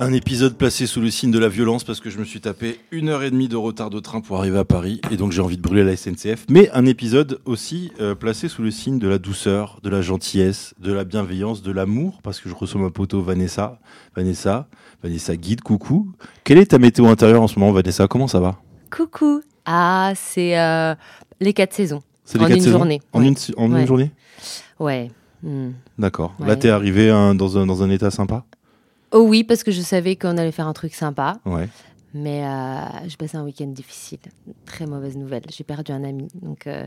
Un épisode placé sous le signe de la violence parce que je me suis tapé une heure et demie de retard de train pour arriver à Paris et donc j'ai envie de brûler la SNCF. Mais un épisode aussi euh, placé sous le signe de la douceur, de la gentillesse, de la bienveillance, de l'amour parce que je reçois ma poteau Vanessa. Vanessa, Vanessa guide, coucou. Quelle est ta météo intérieure en ce moment Vanessa? Comment ça va? Coucou. Ah, c'est euh, les quatre saisons. C'est En les quatre une saisons? journée, En, ouais. une, en journée? Ouais. hmm. D'accord. Là t'es arrivé hein, dans, un, dans un état sympa? Oh oui, parce que je savais qu'on allait faire un truc sympa. Ouais. Mais euh, j'ai passé un week-end difficile. Très mauvaise nouvelle. J'ai perdu un ami. Donc, euh,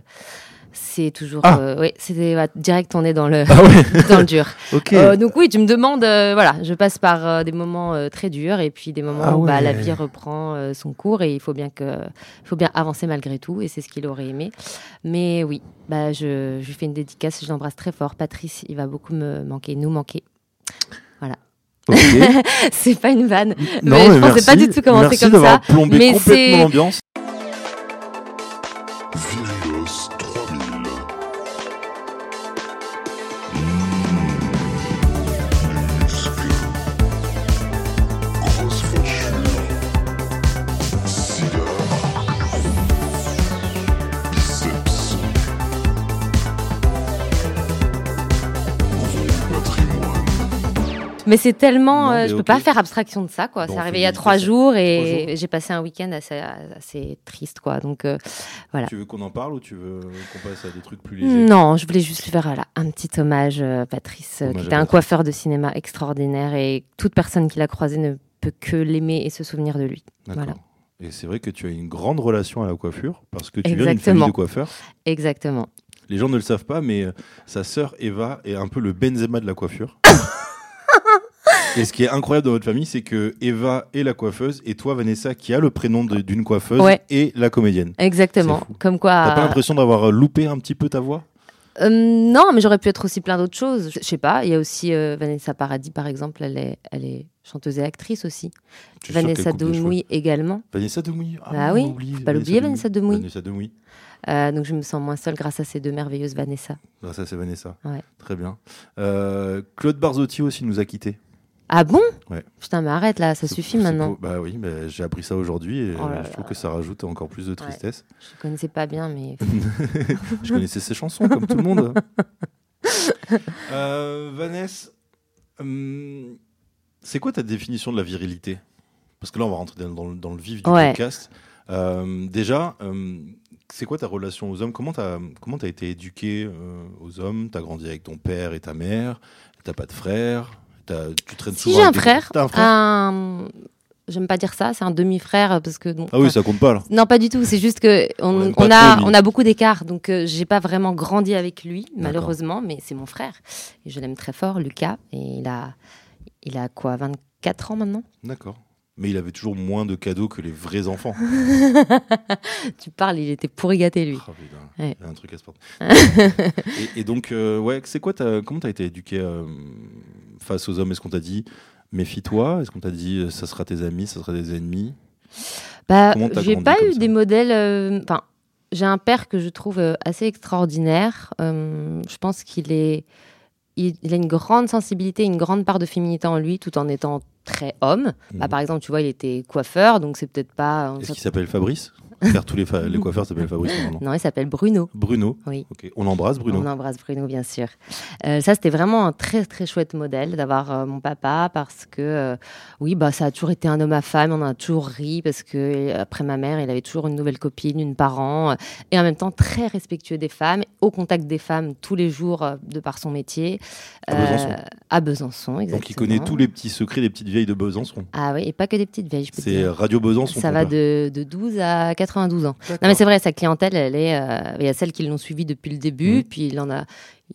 c'est toujours. Ah. euh, oui, c'était direct, on est dans le, Ah ouais dans le dur. Euh, donc, oui, tu me demandes. voilà, je passe par des moments très durs et puis des moments Ah où bah, la vie reprend son cours et il faut bien, que, il faut bien avancer malgré tout. Et c'est ce qu'il aurait aimé. Mais oui, bah, je, je lui fais une dédicace. Je l'embrasse très fort. Patrice, il va beaucoup me manquer, nous manquer. Ok. c'est pas une vanne. Non, Mais je pensais merci. pas du tout commencer Merci comme ça, plombé mais c'est- l'ambiance. Mais c'est tellement, Non, euh, mais je peux ok. pas faire abstraction de ça, quoi. Bon, c'est arrivé il y a trois jours et j'ai passé un week-end assez, assez triste, quoi. Donc euh, Voilà. Tu veux qu'on en parle ou tu veux qu'on passe à des trucs plus légers? Non, je voulais juste lui faire voilà, un petit hommage, euh, Patrice, euh, Hommage qui était un Patrice. coiffeur de cinéma extraordinaire et toute personne qui l'a croisé ne peut que l'aimer et se souvenir de lui. D'accord. Voilà. Et c'est vrai que tu as une grande relation à la coiffure parce que tu viens d'une Exactement. famille de coiffeurs. Exactement. Les gens ne le savent pas, mais sa sœur Eva est un peu le Benzema de la coiffure. et ce qui est incroyable dans votre famille, c'est que Eva est la coiffeuse et toi, Vanessa, qui a le prénom d'une coiffeuse, Ouais. et la comédienne. Exactement. Comme quoi. T'as pas l'impression d'avoir euh, loupé un petit peu ta voix? Euh, non, mais j'aurais pu être aussi plein d'autres choses. Je sais pas. Il y a aussi euh, Vanessa Paradis, par exemple. Elle est, elle est chanteuse et actrice aussi. Vanessa. Demouy également. Vanessa Demouy. Ah, on oui, oublie faut pas l'oublier, Vanessa Demouy. Vanessa Demouy. Euh, donc je me sens moins seule grâce à ces deux merveilleuses Vanessa. Ah, ça, c'est Vanessa. Ouais. Très bien. Euh, Claude Barzotti aussi nous a quittés. Ah bon Ouais. Putain, mais arrête là, ça suffit maintenant. beau. Bah oui, mais j'ai appris ça aujourd'hui et Oh là euh, je trouve là. que ça rajoute encore plus de tristesse. Je connaissais pas bien, mais je connaissais ses chansons comme tout le monde. euh, Vanessa, hum, c'est quoi ta définition de la virilité? Parce que là, on va rentrer dans, dans le- dans le vif du Ouais. podcast. Euh, déjà, hum, c'est quoi ta relation aux hommes? Comment t'as comment été éduqué euh, aux hommes? T'as grandi avec ton père et ta mère? T'as pas de frère Tu traînes si souvent j'ai un frère, T'as un frère un- j'aime pas dire ça, c'est un demi-frère parce que bon, Ah oui, ça compte pas là. non pas du tout, c'est juste que On a on a beaucoup d'écart, donc euh, j'ai pas vraiment grandi avec lui malheureusement, mais c'est mon frère et je l'aime très fort, Lucas, et il a il a quoi 24 ans maintenant? D'accord. Mais il avait toujours moins de cadeaux que les vrais enfants. Tu parles, il était pourri gâté lui. Ah, putain, Ouais. il a un truc à se prendre. et, et donc, euh, ouais, c'est quoi comment t'as été éduqué euh, face aux hommes Est-ce qu'on t'a dit méfie-toi Est-ce qu'on t'a dit euh, ça sera tes amis, ça sera des ennemis? Bah, j'ai pas eu des modèles. euh, j'ai un père que je trouve euh, assez extraordinaire. Euh, je pense qu'il est, il, il a une grande sensibilité, une grande part de féminité en lui, tout en étant très homme. Bah, Mhm. par exemple, tu vois, il était coiffeur, donc c'est peut-être pas. Est-ce qu'il s'appelle Fabrice? Car tous les, coiffeurs s'appellent Fabrice normalement. Non, il s'appelle Bruno. Bruno. Oui. Ok. On l'embrasse, Bruno. On embrasse Bruno, bien sûr. Euh, ça, c'était vraiment un très, très chouette modèle d'avoir euh, mon papa parce que, euh, oui, bah, ça a toujours été un homme à femme. On a toujours ri parce que, après ma mère, il avait toujours une nouvelle copine, une parent, et en même temps très respectueux des femmes, au contact des femmes tous les jours de par son métier. À Besançon. à Besançon, exactement. Donc il connaît tous les petits secrets des petites vieilles de Besançon. Ah oui, et pas que des petites vieilles, C'est. Radio Besançon. Ça va de, de 12 à 92 ans. Non, mais c'est vrai, sa clientèle, elle est. euh, Il y a celles qui l'ont suivi depuis le début, puis il en a.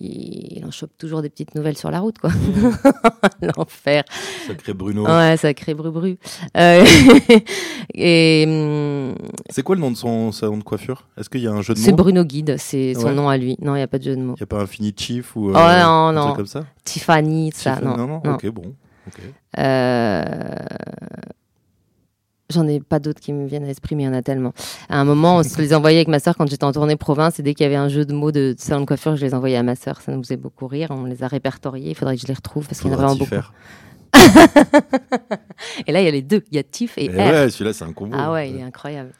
Il, il en chope toujours des petites nouvelles sur la route, quoi. L'enfer. Sacré Bruno. Ouais, ça crée bru-bru. Euh, et hum, C'est quoi le nom de son salon de coiffure? Est-ce qu'il y a un jeu de c'est mots? Bruno Guide, c'est son Ouais. nom à lui. Non, il n'y a pas de jeu de mots. Il n'y a pas Infinite Chief ou euh, Oh, non, un non. truc comme ça? Tiffany, ça. Non, non, non, non. Ok, bon. Euh, J'en ai pas d'autres qui me viennent à l'esprit, mais il y en a tellement. À un moment, on se les envoyait avec ma sœur quand j'étais en tournée province, et dès qu'il y avait un jeu de mots de salon de coiffure, je les envoyais à ma sœur. Ça nous faisait beaucoup rire. On les a répertoriés. Il faudrait que je les retrouve parce qu'il y en a vraiment beaucoup. faire. Et là, il y a les deux. Il y a TIF et Et R. ouais, celui-là, c'est un combo. ah ouais, il est incroyable.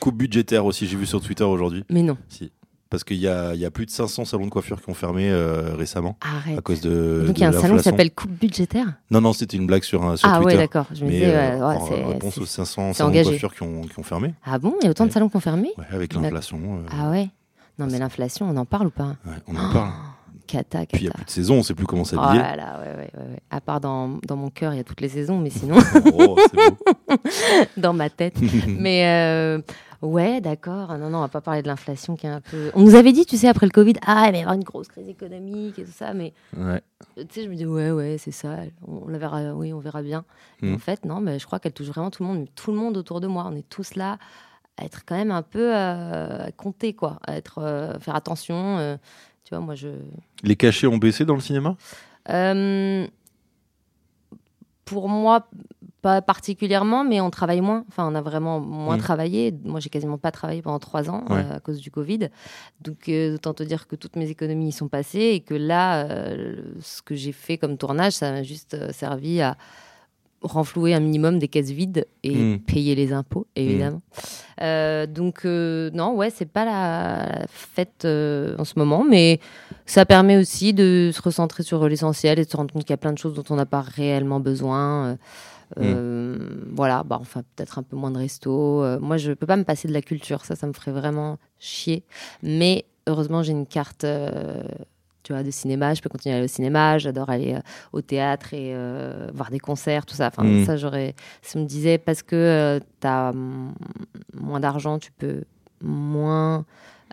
Coupe budgétaire aussi, j'ai vu sur Twitter aujourd'hui. Mais non, Si. Parce qu'il y a, il y a plus de 500 salons de coiffure qui ont fermé euh, récemment à arrête. cause de. Donc il y a un salon qui s'appelle Coupe budgétaire Non, non, c'était une blague sur, un, sur Ah ouais, d'accord. Je me disais, euh, ouais, en réponse aux 500 c'est salons de coiffure qui ont, qui ont fermé, Ah bon Il y a autant de salons qui ont fermé ouais, avec D'accord. l'inflation, euh, Ah ouais Non, mais l'inflation, on en parle ou pas on en parle. Cata, Puis il n'y a cata. plus de saison, on sait plus comment Oh s'habiller. là là, ouais, ouais, ouais. À part dans, dans mon cœur, il y a toutes les saisons, mais sinon, oh, dans ma tête. mais euh, ouais, d'accord. Non, non, on va pas parler de l'inflation qui est un peu. On nous avait dit, tu sais, après le Covid, ah, il va y avoir une grosse crise économique et tout ça, mais Ouais. tu sais, je me dis, ouais, ouais, c'est ça, on la verra, oui, on verra bien. Mm. En fait, non, mais je crois qu'elle touche vraiment tout le monde, tout le monde autour de moi. On est tous là à être quand même un peu euh, comptés, quoi, à être, euh, faire attention. euh, tu vois, moi, je. Les cachets ont baissé dans le cinéma? Euh, pour moi, pas particulièrement, mais on travaille moins. Enfin, on a vraiment moins Mm. travaillé. Moi, j'ai quasiment pas travaillé pendant trois ans Ouais. euh, à cause du Covid. Donc, euh, autant te dire que toutes mes économies y sont passées et que là, euh, ce que j'ai fait comme tournage, ça m'a juste servi à renflouer un minimum des caisses vides et Mm. payer les impôts, évidemment. Euh, donc, non, ouais, c'est pas la, la fête en ce moment, mais ça permet aussi de se recentrer sur l'essentiel et de se rendre compte qu'il y a plein de choses dont on n'a pas réellement besoin. Euh, euh, Voilà, bah, enfin, peut-être un peu moins de resto. Euh, moi, je peux pas me passer de la culture, ça, ça me ferait vraiment chier. Mais heureusement, j'ai une carte. euh, tu vois, de cinéma, je peux continuer à aller au cinéma, j'adore aller au théâtre et voir des concerts, tout ça. Enfin, Mm. ça, j'aurais. Ça me disait, parce que tu as moins d'argent, tu peux moins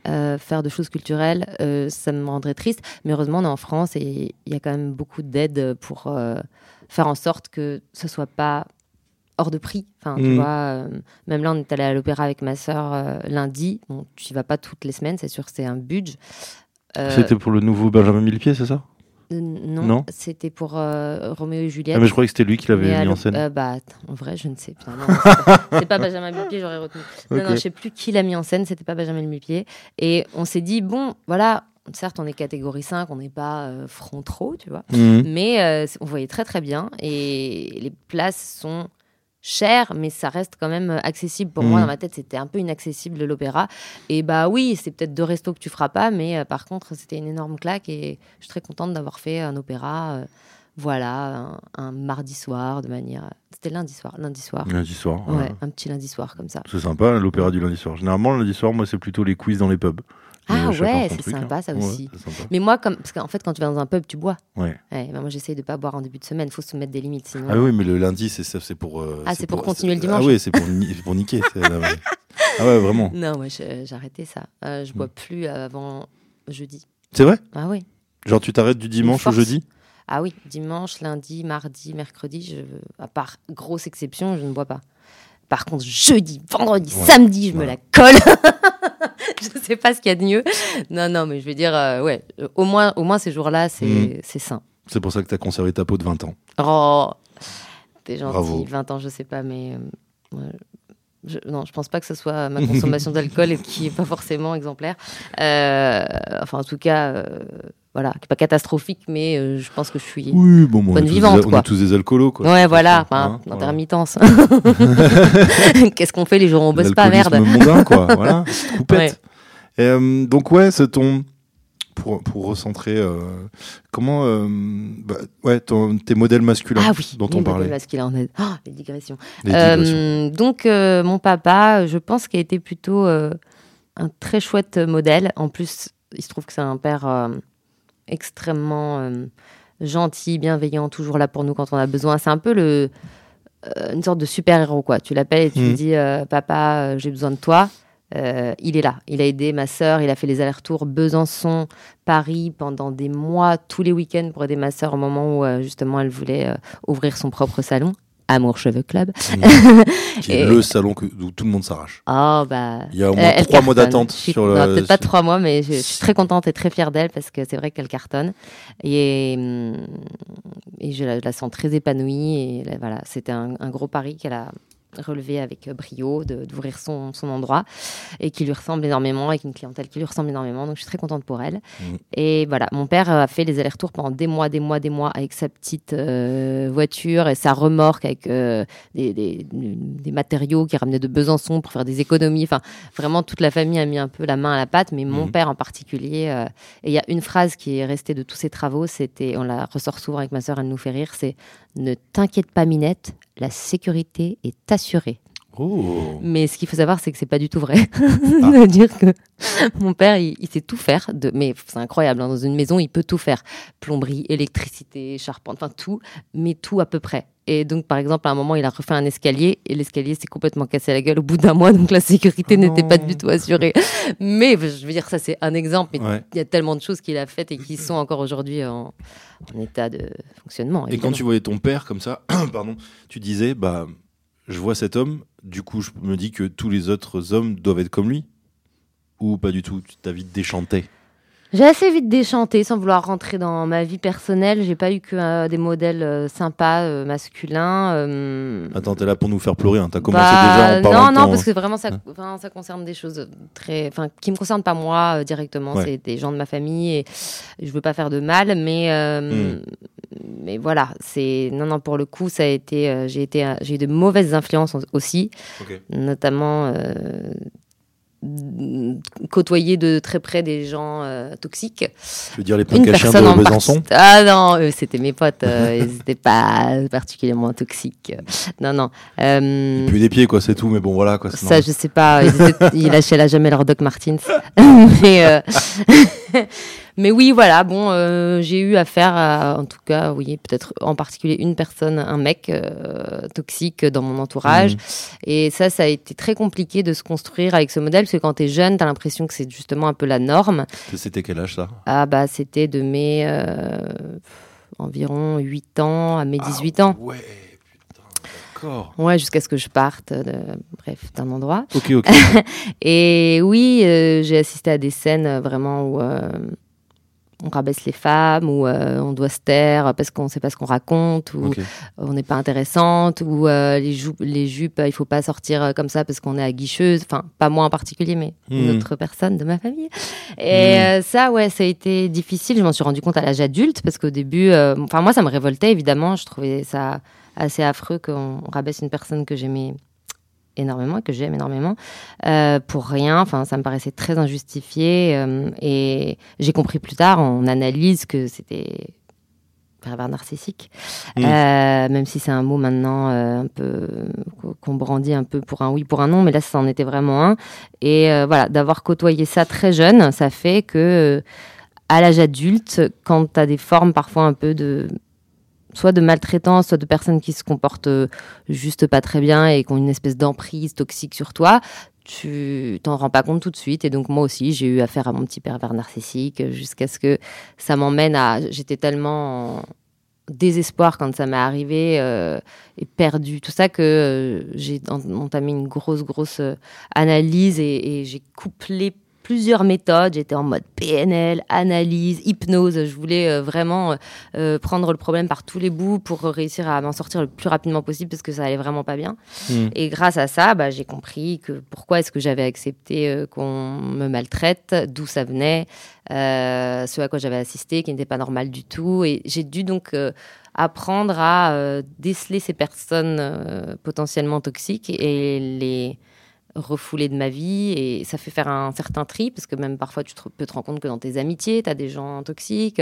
euh, faire de choses culturelles, euh, ça me rendrait triste. Mais heureusement, on est en France et il y a quand même beaucoup d'aide pour euh, faire en sorte que ce soit pas hors de prix. Enfin, tu Mhm. vois, euh, même là, on est allé à l'opéra avec ma sœur euh, lundi. Bon, tu y vas pas toutes les semaines, c'est sûr que c'est un budget. Euh, C'était pour le nouveau Benjamin Millepied, c'est ça? Non, Non? c'était pour Roméo et Juliette. ah, mais Je croyais que c'était lui qui l'avait mis en scène. bah, en vrai, je ne sais. C'est pas, Benjamin Millepied, j'aurais retenu. Non, non, je sais plus qui l'a mis en scène, c'était pas Benjamin Millepied. Et on s'est dit, bon, voilà, certes, on est catégorie 5, on n'est pas euh, front trop, tu vois. Mhm. Mais euh, on voyait très très bien. Et les places sont chères, mais ça reste quand même accessible. Pour moi, Mhm. dans ma tête, c'était un peu inaccessible l'opéra. Et bah oui, c'est peut-être deux restos que tu feras pas, mais euh, par contre, c'était une énorme claque. Et je suis très contente d'avoir fait un opéra. euh, voilà, un, un mardi soir de manière. C'était lundi soir, lundi soir. Lundi soir. Ouais, voilà. un petit lundi soir comme ça. C'est sympa l'opéra du lundi soir. Généralement, le lundi soir, moi, c'est plutôt les quiz dans les pubs. Ah ouais, son c'est sympa, hein. ça aussi. sympa. Mais moi, comme parce qu'en fait, quand tu vas dans un pub, tu bois. Ouais. Ouais, bah moi, j'essaye de pas boire en début de semaine. Il faut se mettre des limites, sinon. Ah oui, mais le lundi, c'est ça, c'est pour. euh, Ah, c'est pour continuer le dimanche. Ah oui, c'est pour, ni- pour niquer. ah ouais. Ah ouais, vraiment. Non, moi, j'ai arrêté ça. Euh, je bois Hmm. plus avant jeudi. C'est vrai? Ah oui. Genre, tu t'arrêtes du dimanche au jeudi? Ah oui, dimanche, lundi, mardi, mercredi, je, à part grosse exception, je ne bois pas. Par contre, jeudi, vendredi, Ouais. samedi, je me la colle. je ne sais pas ce qu'il y a de mieux. Non, non, mais je veux dire, euh, ouais, euh, au moins, au moins ces jours-là, c'est c'est sain. C'est pour ça que t'as conservé ta peau de 20 ans. Oh, t'es gentil. Bravo. 20 ans, je sais pas, mais euh, je, non, je pense pas que ce soit ma consommation d'alcool qui est pas forcément exemplaire. Euh, enfin, en tout cas, voilà, qui est pas catastrophique, mais euh, je pense que je suis. Oui, bon, on, Bonne tous vivante, des, on quoi. est tous des alcoolos, quoi. Ouais, voilà, enfin, hein, voilà. intermittence. Qu'est-ce qu'on fait les jours où on bosse pas, merde mondain, quoi. voilà, coupette. Et, euh, donc, ouais, c'est ton. Pour, pour recentrer, euh, comment. euh, bah, ouais, ton- tes modèles masculins Ah oui, dont on parlait. masculins, on est- Oh, les digressions. Les Euh, digressions. donc, euh, mon papa, je pense qu'il a été plutôt euh, un très chouette modèle. En plus, il se trouve que c'est un père euh, extrêmement euh, gentil, bienveillant, toujours là pour nous quand on a besoin. C'est un peu le, euh, une sorte de super-héros, quoi. Tu l'appelles et tu lui dis euh, Papa, j'ai besoin de toi. Il est là. Il a aidé ma sœur. Il a fait les allers-retours Besançon, Paris pendant des mois, tous les week-ends pour aider ma sœur au moment où justement elle voulait ouvrir son propre salon, Amour Cheveux Club. Qui est et- le salon que, où tout le monde s'arrache. Oh bah. Il y a au moins trois mois d'attente sur le. Peut-être pas trois mois, mais je, je suis très contente et très fière d'elle parce que c'est vrai qu'elle cartonne. Et, hum, et je, la, je la sens très épanouie. Et là, voilà, c'était un, un gros pari qu'elle a relevé avec euh, brio d'ouvrir son, son endroit et qui lui ressemble énormément, avec une clientèle qui lui ressemble énormément. Donc je suis très contente pour elle. Mhm. Et voilà, mon père a fait les allers-retours pendant des mois, des mois, des mois avec sa petite euh, voiture et sa remorque avec euh, des, des- des matériaux qu'il ramenait de Besançon pour faire des économies. Enfin, vraiment, toute la famille a mis un peu la main à la pâte, mais mon Mhm. père en particulier. euh, et il y a une phrase qui est restée de tous ses travaux, c'était, on la ressort souvent avec ma sœur, elle nous fait rire, c'est ne t'inquiète pas, Minette, la sécurité est assurée. Oh. Mais ce qu'il faut savoir, c'est que c'est pas du tout vrai. Ça veut dire que mon père, il, il sait tout faire. De, mais c'est incroyable. hein, dans une maison, il peut tout faire plomberie, électricité, charpente, enfin tout, mais tout à peu près. Et donc, par exemple, à un moment, il a refait un escalier et l'escalier s'est complètement cassé la gueule au bout d'un mois. Donc, la sécurité Oh n'était pas du tout assurée. Mais je veux dire, ça, c'est un exemple. Mais Ouais. il y a tellement de choses qu'il a faites et qui sont encore aujourd'hui en, en état de fonctionnement. Et quand tu voyais ton père comme ça, pardon, tu disais, bah, je vois cet homme, du coup, je me dis que tous les autres hommes doivent être comme lui. Ou pas du tout t'as vite déchanté J'ai assez vite déchanté sans vouloir rentrer dans ma vie personnelle. J'ai pas eu que euh, des modèles euh, sympas euh, masculins. Attends, t'es là pour nous faire pleurer, hein. t'as commencé bah, déjà en parlant Non, non, parce que vraiment ça, Hein. ça concerne des choses très, enfin, qui me concernent pas moi directement. Ouais. C'est des gens de ma famille et je veux pas faire de mal, mais Hmm. mais voilà, c'est non, non. Pour le coup, ça a été, j'ai été, j'ai eu de mauvaises influences aussi, notamment. Euh, côtoyer de très près des gens euh, toxiques Je veux dire les une punks à chiens personne de en Besançon? Ah non, eux, c'était mes potes. euh, ils n'étaient pas particulièrement toxiques. Non, non. Euh, Puis des pieds, quoi, c'est tout, mais bon, voilà, quoi. ça, je sais pas. Ils, étaient- ils lâchaient là jamais leur Doc Martens. mais, euh, mais oui, voilà. Bon, euh, j'ai eu affaire à, en tout cas, oui, peut-être en particulier une personne, un mec euh, toxique dans mon entourage. Mhm. Et ça, ça a été très compliqué de se construire avec ce modèle, parce que quand tu es jeune, tu as l'impression que c'est justement un peu la norme. C'était quel âge ça? Ah bah c'était de mes euh, environ 8 ans à mes 18 ans. Ah Ouais, putain, d'accord. Ouais, jusqu'à ce que je parte, de, bref, d'un endroit. Ok, ok. Et oui, euh, j'ai assisté à des scènes vraiment où euh, on rabaisse les femmes, où euh, on doit se taire parce qu'on ne sait pas ce qu'on raconte, ou on n'est pas intéressante, ou euh, les, jupes, euh, il faut pas sortir comme ça parce qu'on est aguicheuse. Enfin, pas moi en particulier, mais une Mhm. autre personne de ma famille. Et euh, ça, ouais, ça a été difficile. Je m'en suis rendu compte à l'âge adulte parce qu'au début, enfin, moi, ça me révoltait évidemment. Je trouvais ça assez affreux qu'on rabaisse une personne que j'aimais énormément et que j'aime énormément euh, pour rien. Enfin, ça me paraissait très injustifié. euh, et j'ai compris plus tard en analyse que c'était pervers narcissique. Euh, même si c'est un mot maintenant un peu qu'on brandit un peu pour un oui, pour un non, mais là, ça en était vraiment un. Et voilà, d'avoir côtoyé ça très jeune, ça fait que à l'âge adulte, quand tu as des formes parfois un peu de soit de maltraitance, soit de personnes qui se comportent euh, juste pas très bien et qui ont une espèce d'emprise toxique sur toi, tu t'en rends pas compte tout de suite. Et donc moi aussi, j'ai eu affaire à mon petit pervers narcissique jusqu'à ce que ça m'emmène à... J'étais tellement en désespoir quand ça m'est arrivé euh, et perdu tout ça que euh, j'ai en- entamé une grosse grosse analyse et, et j'ai couplé plusieurs méthodes j'étais en mode PNL analyse hypnose je voulais euh, vraiment euh, prendre le problème par tous les bouts pour réussir à m'en sortir le plus rapidement possible parce que ça allait vraiment pas bien Mhm. et grâce à ça, bah, j'ai compris que pourquoi est-ce que j'avais accepté euh, qu'on me maltraite, d'où ça venait, euh, ce à quoi j'avais assisté, qui n'était pas normal du tout. Et j'ai dû donc euh, apprendre à euh, déceler ces personnes euh, potentiellement toxiques et les refouler de ma vie et ça fait faire un certain tri parce que même parfois tu te- peux te rendre compte que dans tes amitiés tu as des gens toxiques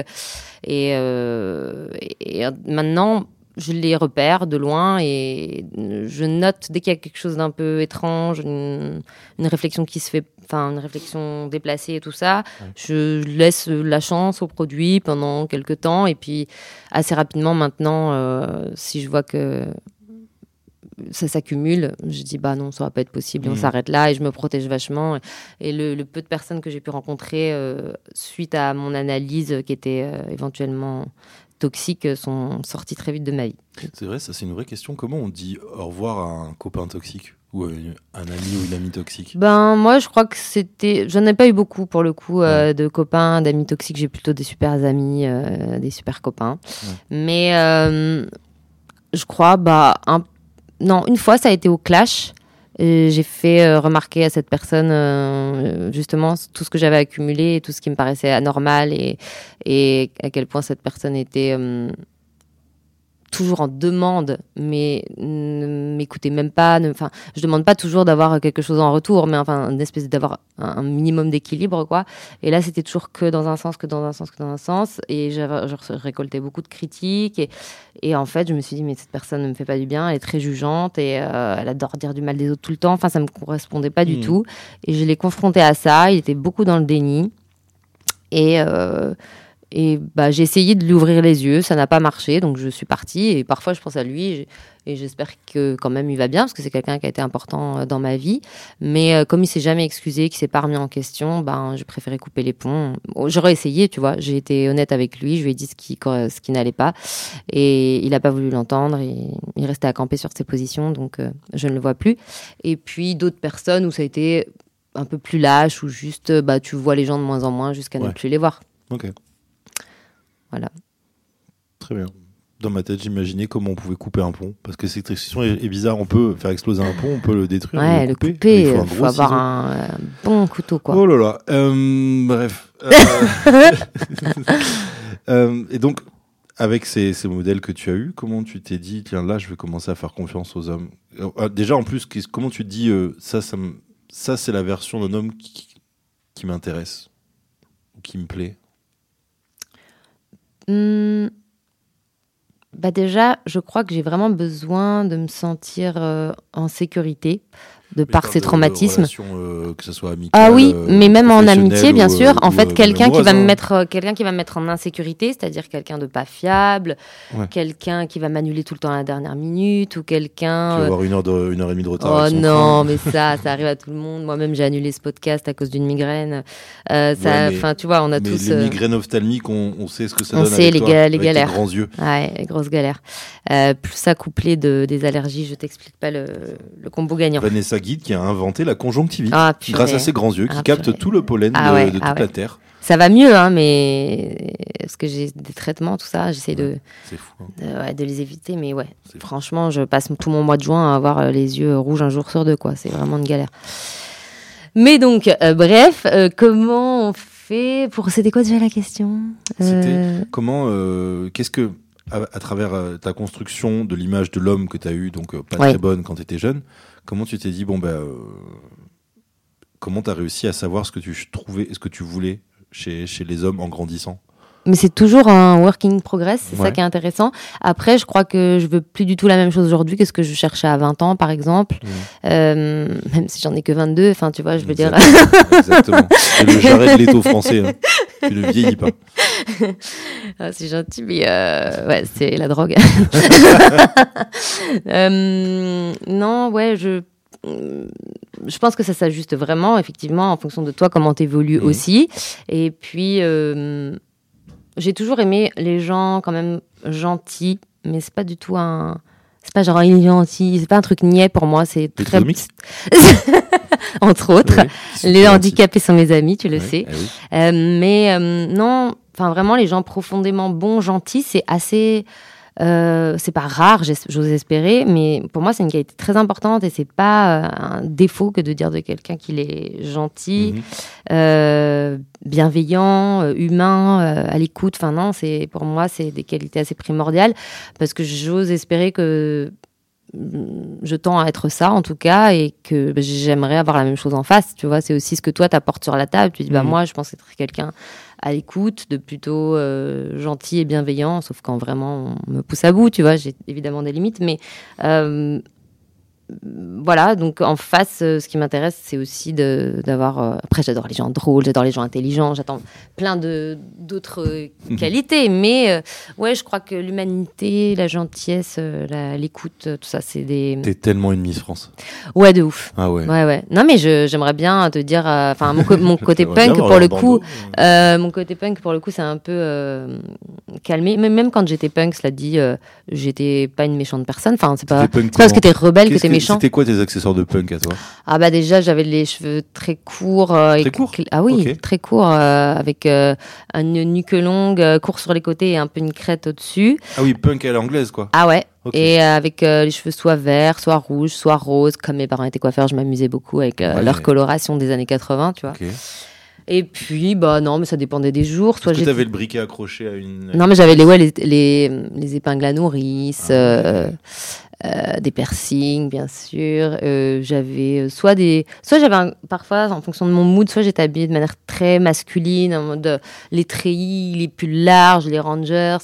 et, euh, et- et maintenant je les repère de loin et je note dès qu'il y a quelque chose d'un peu étrange, une, une réflexion qui se fait, enfin une réflexion déplacée et tout ça, je laisse la chance au produit pendant quelques temps et puis assez rapidement maintenant, euh, si je vois que ça s'accumule, je dis bah non, ça va pas être possible, et on Mhm. s'arrête là et je me protège vachement. Et le, le peu de personnes que j'ai pu rencontrer euh, suite à mon analyse euh, qui était euh, éventuellement toxiques euh, sont sorties très vite de ma vie. C'est vrai, ça c'est une vraie question. Comment on dit au revoir à un copain toxique Ou un ami ou une amie toxique? Ben moi je crois que c'était, j'en ai pas eu beaucoup pour le coup euh, de copains, d'amis toxiques. J'ai plutôt des super amis, euh, des super copains. Ouais. Mais euh, je crois bah un- non, une fois, ça a été au clash. J'ai fait euh, remarquer à cette personne euh, justement tout ce que j'avais accumulé, et tout ce qui me paraissait anormal et, et à quel point cette personne était euh, toujours en demande, mais ne m'écoutait même pas. ne- Enfin, je demande pas toujours d'avoir quelque chose en retour, mais enfin, une espèce d'avoir un, un minimum d'équilibre, quoi. Et là, c'était toujours que dans un sens, que dans un sens, que dans un sens. Et je récoltais beaucoup de critiques. Et, et en fait, je me suis dit, mais cette personne ne me fait pas du bien, elle est très jugeante et euh, elle adore dire du mal des autres tout le temps. Enfin, ça me correspondait pas du Mhm. tout. Et je l'ai confronté à ça. Il était beaucoup dans le déni. Et, euh, et bah, j'ai essayé de lui ouvrir les yeux. Ça n'a pas marché. Donc, je suis partie. Et parfois, je pense à lui. et- j'espère que quand même il va bien parce que c'est quelqu'un qui a été important euh, dans ma vie. Mais euh, comme il s'est jamais excusé, qu'il s'est pas remis en question, ben j'ai préféré couper les ponts. J'aurais essayé, tu vois. J'ai été honnête avec lui. Je lui ai dit ce qui ce qui n'allait pas et il n'a pas voulu l'entendre. Il restait à camper sur ses positions, donc euh, je ne le vois plus. Et puis d'autres personnes où ça a été un peu plus lâche, où juste bah tu vois les gens de moins en moins jusqu'à ne plus les voir. Ok. Voilà. Très bien. Dans ma tête, j'imaginais comment on pouvait couper un pont. Parce que cette expression est, est bizarre. On peut faire exploser un pont, on peut le détruire. Ouais, le le couper. Il faut un faut, gros avoir un euh, bon couteau quoi. Oh là là. Euh, bref. Euh, euh, et donc, avec ces, ces modèles que tu as eus, comment tu t'es dit, tiens, là, je vais commencer à faire confiance aux hommes? Déjà, en plus, comment tu te dis, ça, ça, ça c'est la version d'un homme qui, qui m'intéresse ou qui me plaît? Hmm. Bah déjà, je crois que j'ai vraiment besoin de me sentir euh, en sécurité de par de traumatismes. euh, que ce soit amicales, Ah oui, mais même en amitié, bien ou, sûr. euh, En ou, fait, quelqu'un qui va me mettre, euh, quelqu'un qui va me mettre en insécurité, c'est-à-dire quelqu'un de pas fiable, Ouais. quelqu'un qui va m'annuler tout le temps à la dernière minute, ou Tu quelqu'un. vas euh, avoir une heure, de, une heure et demie de retard. Oh non, mais ça, ça arrive à tout le monde. Moi-même, j'ai annulé ce podcast à cause d'une migraine. Euh, ça, Ouais, enfin, tu vois, on a Mais tous. les migraines ophtalmiques, on, on sait ce que ça On donne. sait avec les toi, ga- les avec tes galères. grands yeux. Ouais, grosse galère. Euh, plus ça couplé de, des allergies, je t'explique pas le, le combo gagnant. Vanessa Guide qui a inventé la conjonctivite Ah, grâce à ses grands yeux qui Ah, captent tout le pollen Ah de, ouais, de toute la. Terre. Ça va mieux, hein, mais parce que j'ai des traitements, tout ça, j'essaie de, fou. hein. de, ouais, de les éviter, mais ouais. Franchement, je passe tout mon mois de juin à avoir euh, les yeux rouges un jour sur deux, quoi. C'est vraiment une galère. Mais donc, euh, bref, euh, comment on fait pour. C'était quoi déjà la question? Euh, Comment, qu'est-ce que, à, à travers ta construction de l'image de l'homme que tu as eu, donc pas Ouais. très bonne quand tu étais jeune, comment tu t'es dit, bon, ben, euh, comment tu as réussi à savoir ce que tu trouvais, ce que tu voulais chez les hommes en grandissant? Mais c'est toujours un work in progress, c'est Ouais. ça qui est intéressant. Après, je crois que je veux plus du tout la même chose aujourd'hui que ce que je cherchais à 20 ans, par exemple. Euh, même si j'en ai que 22, enfin, tu vois, je veux dire. Exactement. De l'étau français. hein. Tu ne vieillis pas. Ah, c'est gentil, mais euh, ouais, c'est la drogue. Euh, non, ouais, je. Je pense que ça s'ajuste vraiment, effectivement, en fonction de toi, comment tu évolues Mhm. aussi. Et puis, euh, j'ai toujours aimé les gens quand même gentils, mais c'est pas du tout un. C'est pas genre il est gentil, c'est pas un truc niais pour moi, c'est très. Entre autres. Oui, Les handicapés sont mes amis, tu le sais. eh oui. Euh, mais euh, non, enfin vraiment, les gens profondément bons, gentils, c'est assez. Euh, c'est pas rare, j'ose espérer, mais pour moi, c'est une qualité très importante et c'est pas euh, un défaut que de dire de quelqu'un qu'il est gentil, Mhm. euh, bienveillant, humain, à l'écoute. Enfin, non, c'est pour moi, c'est des qualités assez primordiales parce que j'ose espérer que mm, je tends à être ça en tout cas et que j'aimerais avoir la même chose en face tu vois c'est aussi ce que toi t'apportes sur la table tu dis bah Mhm. moi je pense être quelqu'un à l'écoute de plutôt euh, gentil et bienveillant sauf quand vraiment on me pousse à bout tu vois j'ai évidemment des limites mais euh, voilà, donc en face, euh, ce qui m'intéresse, c'est aussi d'avoir. euh, après, j'adore les gens drôles, j'adore les gens intelligents, j'attends plein d'autres euh, Mhm. qualités. Mais ouais, je crois que l'humanité, la gentillesse, l'écoute, tout ça, c'est des. T'es tellement une Miss France. Ouais, de ouf. Ah ouais. Ouais, ouais. Non, mais j'aimerais bien te dire. Enfin, mon, co- mon côté punk, pour le coup. mon côté punk, pour le coup, c'est un peu calmé. Mais même quand j'étais punk, cela dit, j'étais pas une méchante personne. Enfin, c'est pas, pas parce que t'es rebelle que Qu'est-ce t'es que- C'était quoi tes accessoires de punk à toi? Ah bah déjà j'avais les cheveux très courts. euh, Très et courts Ah oui, très courts euh, avec euh, une nuque longue, euh, court sur les côtés et un peu une crête au-dessus. Ah oui, punk à l'anglaise, quoi. Ah ouais. Et euh, avec les cheveux soit verts, soit rouges, soit roses. Comme mes parents étaient coiffeurs, je m'amusais beaucoup avec Ouais. leur coloration des années 80, tu vois. Ok. Et puis bah non, mais ça dépendait des jours. Soit t'avais le briquet accroché à une. Non, mais j'avais les, ouais, les, les, les épingles à nourrice, Ah, euh, ouais. euh, des piercings, bien sûr. Euh, j'avais soit des. Soit j'avais un- parfois, en fonction de mon mood, soit j'étais habillée de manière très masculine, en mode les treillis, les pulls larges, les rangers.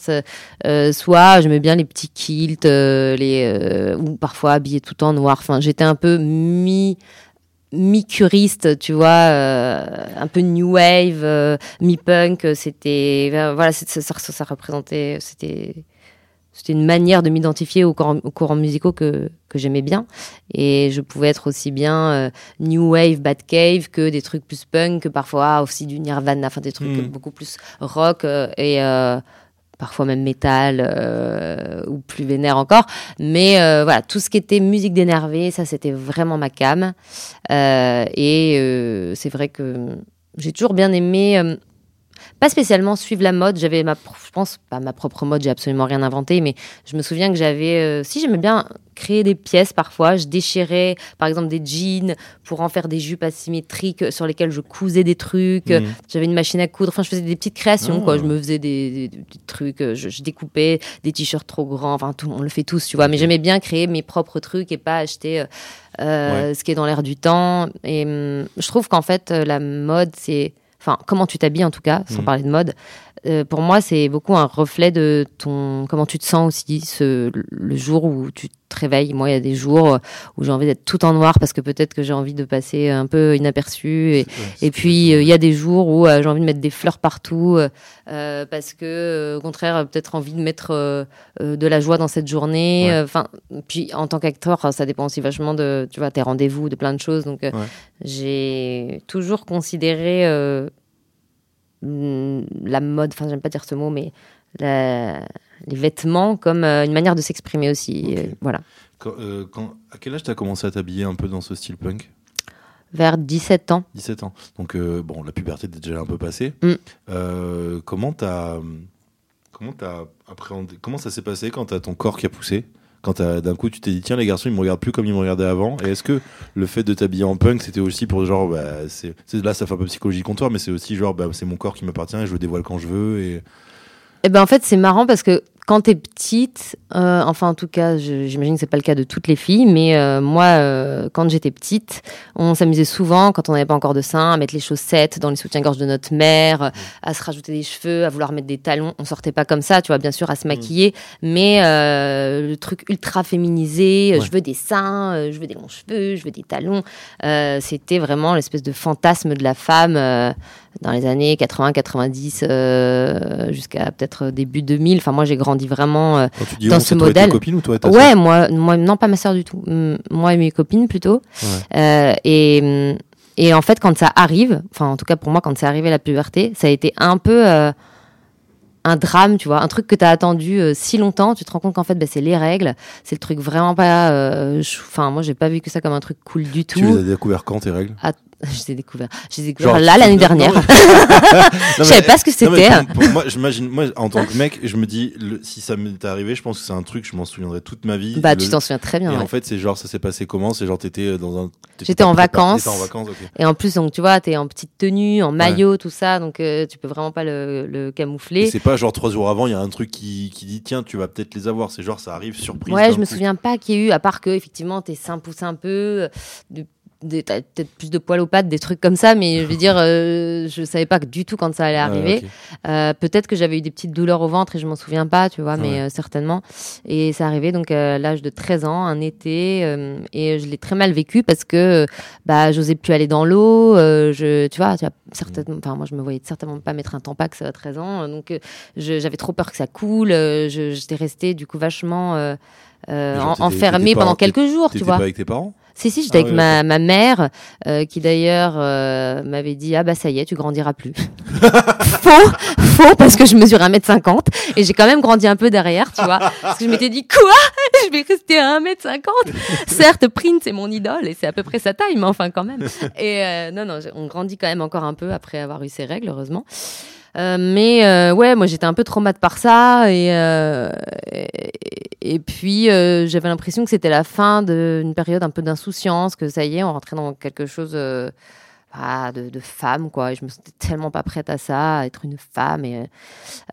soit j'aimais bien les petits kilts, les, ou parfois habillée tout en noir. Enfin, j'étais un peu mi mi-curiste, tu vois, euh, un peu new wave, euh, mi-punk, c'était euh, voilà, c'est- ça, représentait, c'était c'était une manière de m'identifier aux courants, aux courants musicaux que, que j'aimais bien. Et je pouvais être aussi bien euh, new wave, bad cave que des trucs plus punk, que parfois aussi du Nirvana, enfin des trucs Mm. beaucoup plus rock et parfois même métal euh, ou plus vénère encore. Mais euh, voilà, tout ce qui était musique d'énervé, ça c'était vraiment ma cam. Euh, et c'est vrai que j'ai toujours bien aimé, pas spécialement suivre la mode. J'avais ma, je pense pas ma propre mode, j'ai absolument rien inventé, mais je me souviens que j'avais, euh, si j'aimais bien créer des pièces parfois, je déchirais par exemple des jeans pour en faire des jupes asymétriques sur lesquelles je cousais des trucs. Mhm. J'avais une machine à coudre. Enfin, je faisais des petites créations, Ah. quoi. Je me faisais des, des- des petits trucs. euh, Je, je découpais des t-shirts trop grands. Enfin, tout, on le fait tous, tu vois. Mais j'aimais bien créer mes propres trucs et pas acheter euh, euh, ce qui est dans l'air du temps. Et hum, je trouve qu'en fait, euh, la mode, c'est. Enfin, comment tu t'habilles en tout cas, sans Mhm. parler de mode. euh, pour moi, c'est beaucoup un reflet de ton. Comment tu te sens aussi ce, le jour où tu te réveilles. Moi, il y a des jours où j'ai envie d'être tout en noir parce que peut-être que j'ai envie de passer un peu inaperçu et, Ouais, c'est et puis, euh, il y a des jours où euh, j'ai envie de mettre des fleurs partout euh, euh, parce que, euh, au contraire, euh, peut-être envie de mettre euh, euh, de la joie dans cette journée. Ouais. Euh, Enfin, puis en tant qu'acteur, euh, ça dépend aussi vachement de, tu vois, tes rendez-vous, de plein de choses. Donc, euh, Ouais. j'ai toujours considéré euh, mm, la mode, enfin, j'aime pas dire ce mot, mais la- les vêtements comme euh, une manière de s'exprimer aussi. Euh, voilà. Quand, euh, quand- à quel âge t'as commencé à t'habiller un peu dans ce style punk? Vers 17 ans. 17 ans. Donc, euh, bon, la puberté est déjà un peu passée. Mm. Euh, comment t'as comment t'as appréhendé Comment ça s'est passé quand t'as ton corps qui a poussé? Quand d'un coup tu t'es dit tiens les garçons ils me regardent plus comme ils me regardaient avant et est-ce que le fait de t'habiller en punk c'était aussi pour genre bah c'est c'est- là ça fait un peu psychologie comptoir mais c'est aussi genre bah, c'est mon corps qui m'appartient et je le dévoile quand je veux et Eh ben en fait c'est marrant parce que quand t'es petite, euh, enfin en tout cas j'imagine que c'est pas le cas de toutes les filles, mais euh, moi euh, quand j'étais petite, on s'amusait souvent quand on n'avait pas encore de seins à mettre les chaussettes dans les soutiens-gorge de notre mère, euh, à se rajouter des cheveux, à vouloir mettre des talons. On sortait pas comme ça, tu vois bien sûr à se maquiller, mais le truc ultra féminisé, Ouais. je veux des seins, je veux des longs cheveux, je veux des talons. C'était vraiment l'espèce de fantasme de la femme. dans les années 80, 90, euh, jusqu'à peut-être début 2000. Enfin, moi, j'ai grandi vraiment. euh, quand tu dis Dans on, ce et tes modèle- copines ou toi et ta Ouais, moi, moi, non, pas ma sœur du tout. Moi et mes copines plutôt. Ouais. Euh, et, hum, et en fait, quand ça arrive, enfin, en tout cas pour moi, quand c'est arrivé la puberté, ça a été un peu euh, un drame, tu vois, un truc que tu as attendu euh, si longtemps. Tu te rends compte qu'en fait, bah, c'est les règles. C'est le truc vraiment pas. euh, Enfin, moi, j'ai pas vécu ça comme un truc cool du tout. tu les as découvert quand tes règles? Je les ai découverts. Je les ai découverts Genre, là l'année dernière. Je savais pas ce que c'était. moi, j'imagine, moi, en tant que mec, je me dis, le- si ça m'est arrivé, je pense que c'est un truc, je m'en souviendrai toute ma vie. Bah, Le- tu t'en souviens très bien. Et ouais. en fait, c'est genre, ça s'est passé comment? C'est genre, t'étais dans un. J'étais en préparé- vacances. En vacances, ok. Et en plus, donc, tu vois, t'es en petite tenue, en maillot, tout ça, donc euh, tu peux vraiment pas le, le camoufler. c'est pas genre trois jours avant, il y a un truc qui, qui dit, tiens, tu vas peut-être les avoir. C'est genre, ça arrive surprise. Ouais, je me coup. souviens pas qu'il y ait eu, à part que, effectivement, tes poussent un peu, euh, de- peut-être plus de poils aux pattes, des trucs comme ça, mais je veux dire, euh, je savais pas du tout quand ça allait arriver. Euh, peut-être que j'avais eu des petites douleurs au ventre et je m'en souviens pas, tu vois, mais Ouais. euh, certainement. Et c'est arrivé donc euh, à l'âge de 13 ans, un été, euh, et je l'ai très mal vécu parce que bah j'osais plus aller dans l'eau, euh, je, tu vois, tu vois, certainement, enfin moi je me voyais certainement pas mettre un tampax à 13 ans, donc euh, j'avais trop peur que ça coule, euh, je- j'étais restée du coup vachement euh, euh, enfermée pendant quelques jours, tu vois. pas avec tes parents? Si, si, j'étais Ah avec ma, ma mère, euh, qui d'ailleurs euh, m'avait dit Ah bah ça y est, tu grandiras plus. faux, faux, parce que je mesure 1m50 et j'ai quand même grandi un peu derrière, tu vois. Parce que je m'étais dit Quoi? Je vais rester à 1m50 Certes, Prince c'est mon idole et c'est à peu près sa taille, mais enfin quand même. Et euh, non, non, on grandit quand même encore un peu après avoir eu ses règles, heureusement. Euh, mais euh, ouais, moi j'étais un peu traumatisée par ça et, euh, et, et puis j'avais l'impression que c'était la fin d'une période un peu d'insouciance, que ça y est, on rentrait dans quelque chose euh, de, femme quoi. Je me sentais tellement pas prête à ça, à être une femme. Et,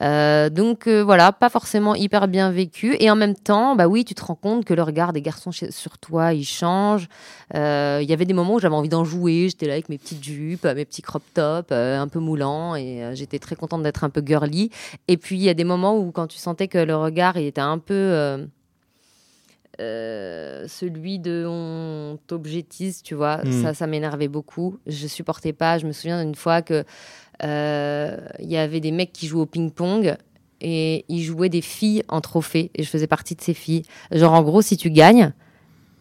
euh, donc euh, voilà, pas forcément hyper bien vécu. Et en même temps, bah oui, tu te rends compte que le regard des garçons sur toi, il change. Euh, Il y avait des moments où j'avais envie d'en jouer. J'étais là avec mes petites jupes, mes petits crop tops, euh, un peu moulants, et euh, j'étais très contente d'être un peu girly. Et puis il y a des moments où quand tu sentais que le regard il était un peu euh, euh, celui de on t'objectise, tu vois, Mm. ça, ça m'énervait beaucoup. Je supportais pas. Je me souviens d'une fois que euh, il y avait des mecs qui jouaient au ping-pong et ils jouaient des filles en trophée et je faisais partie de ces filles. Genre en gros, si tu gagnes,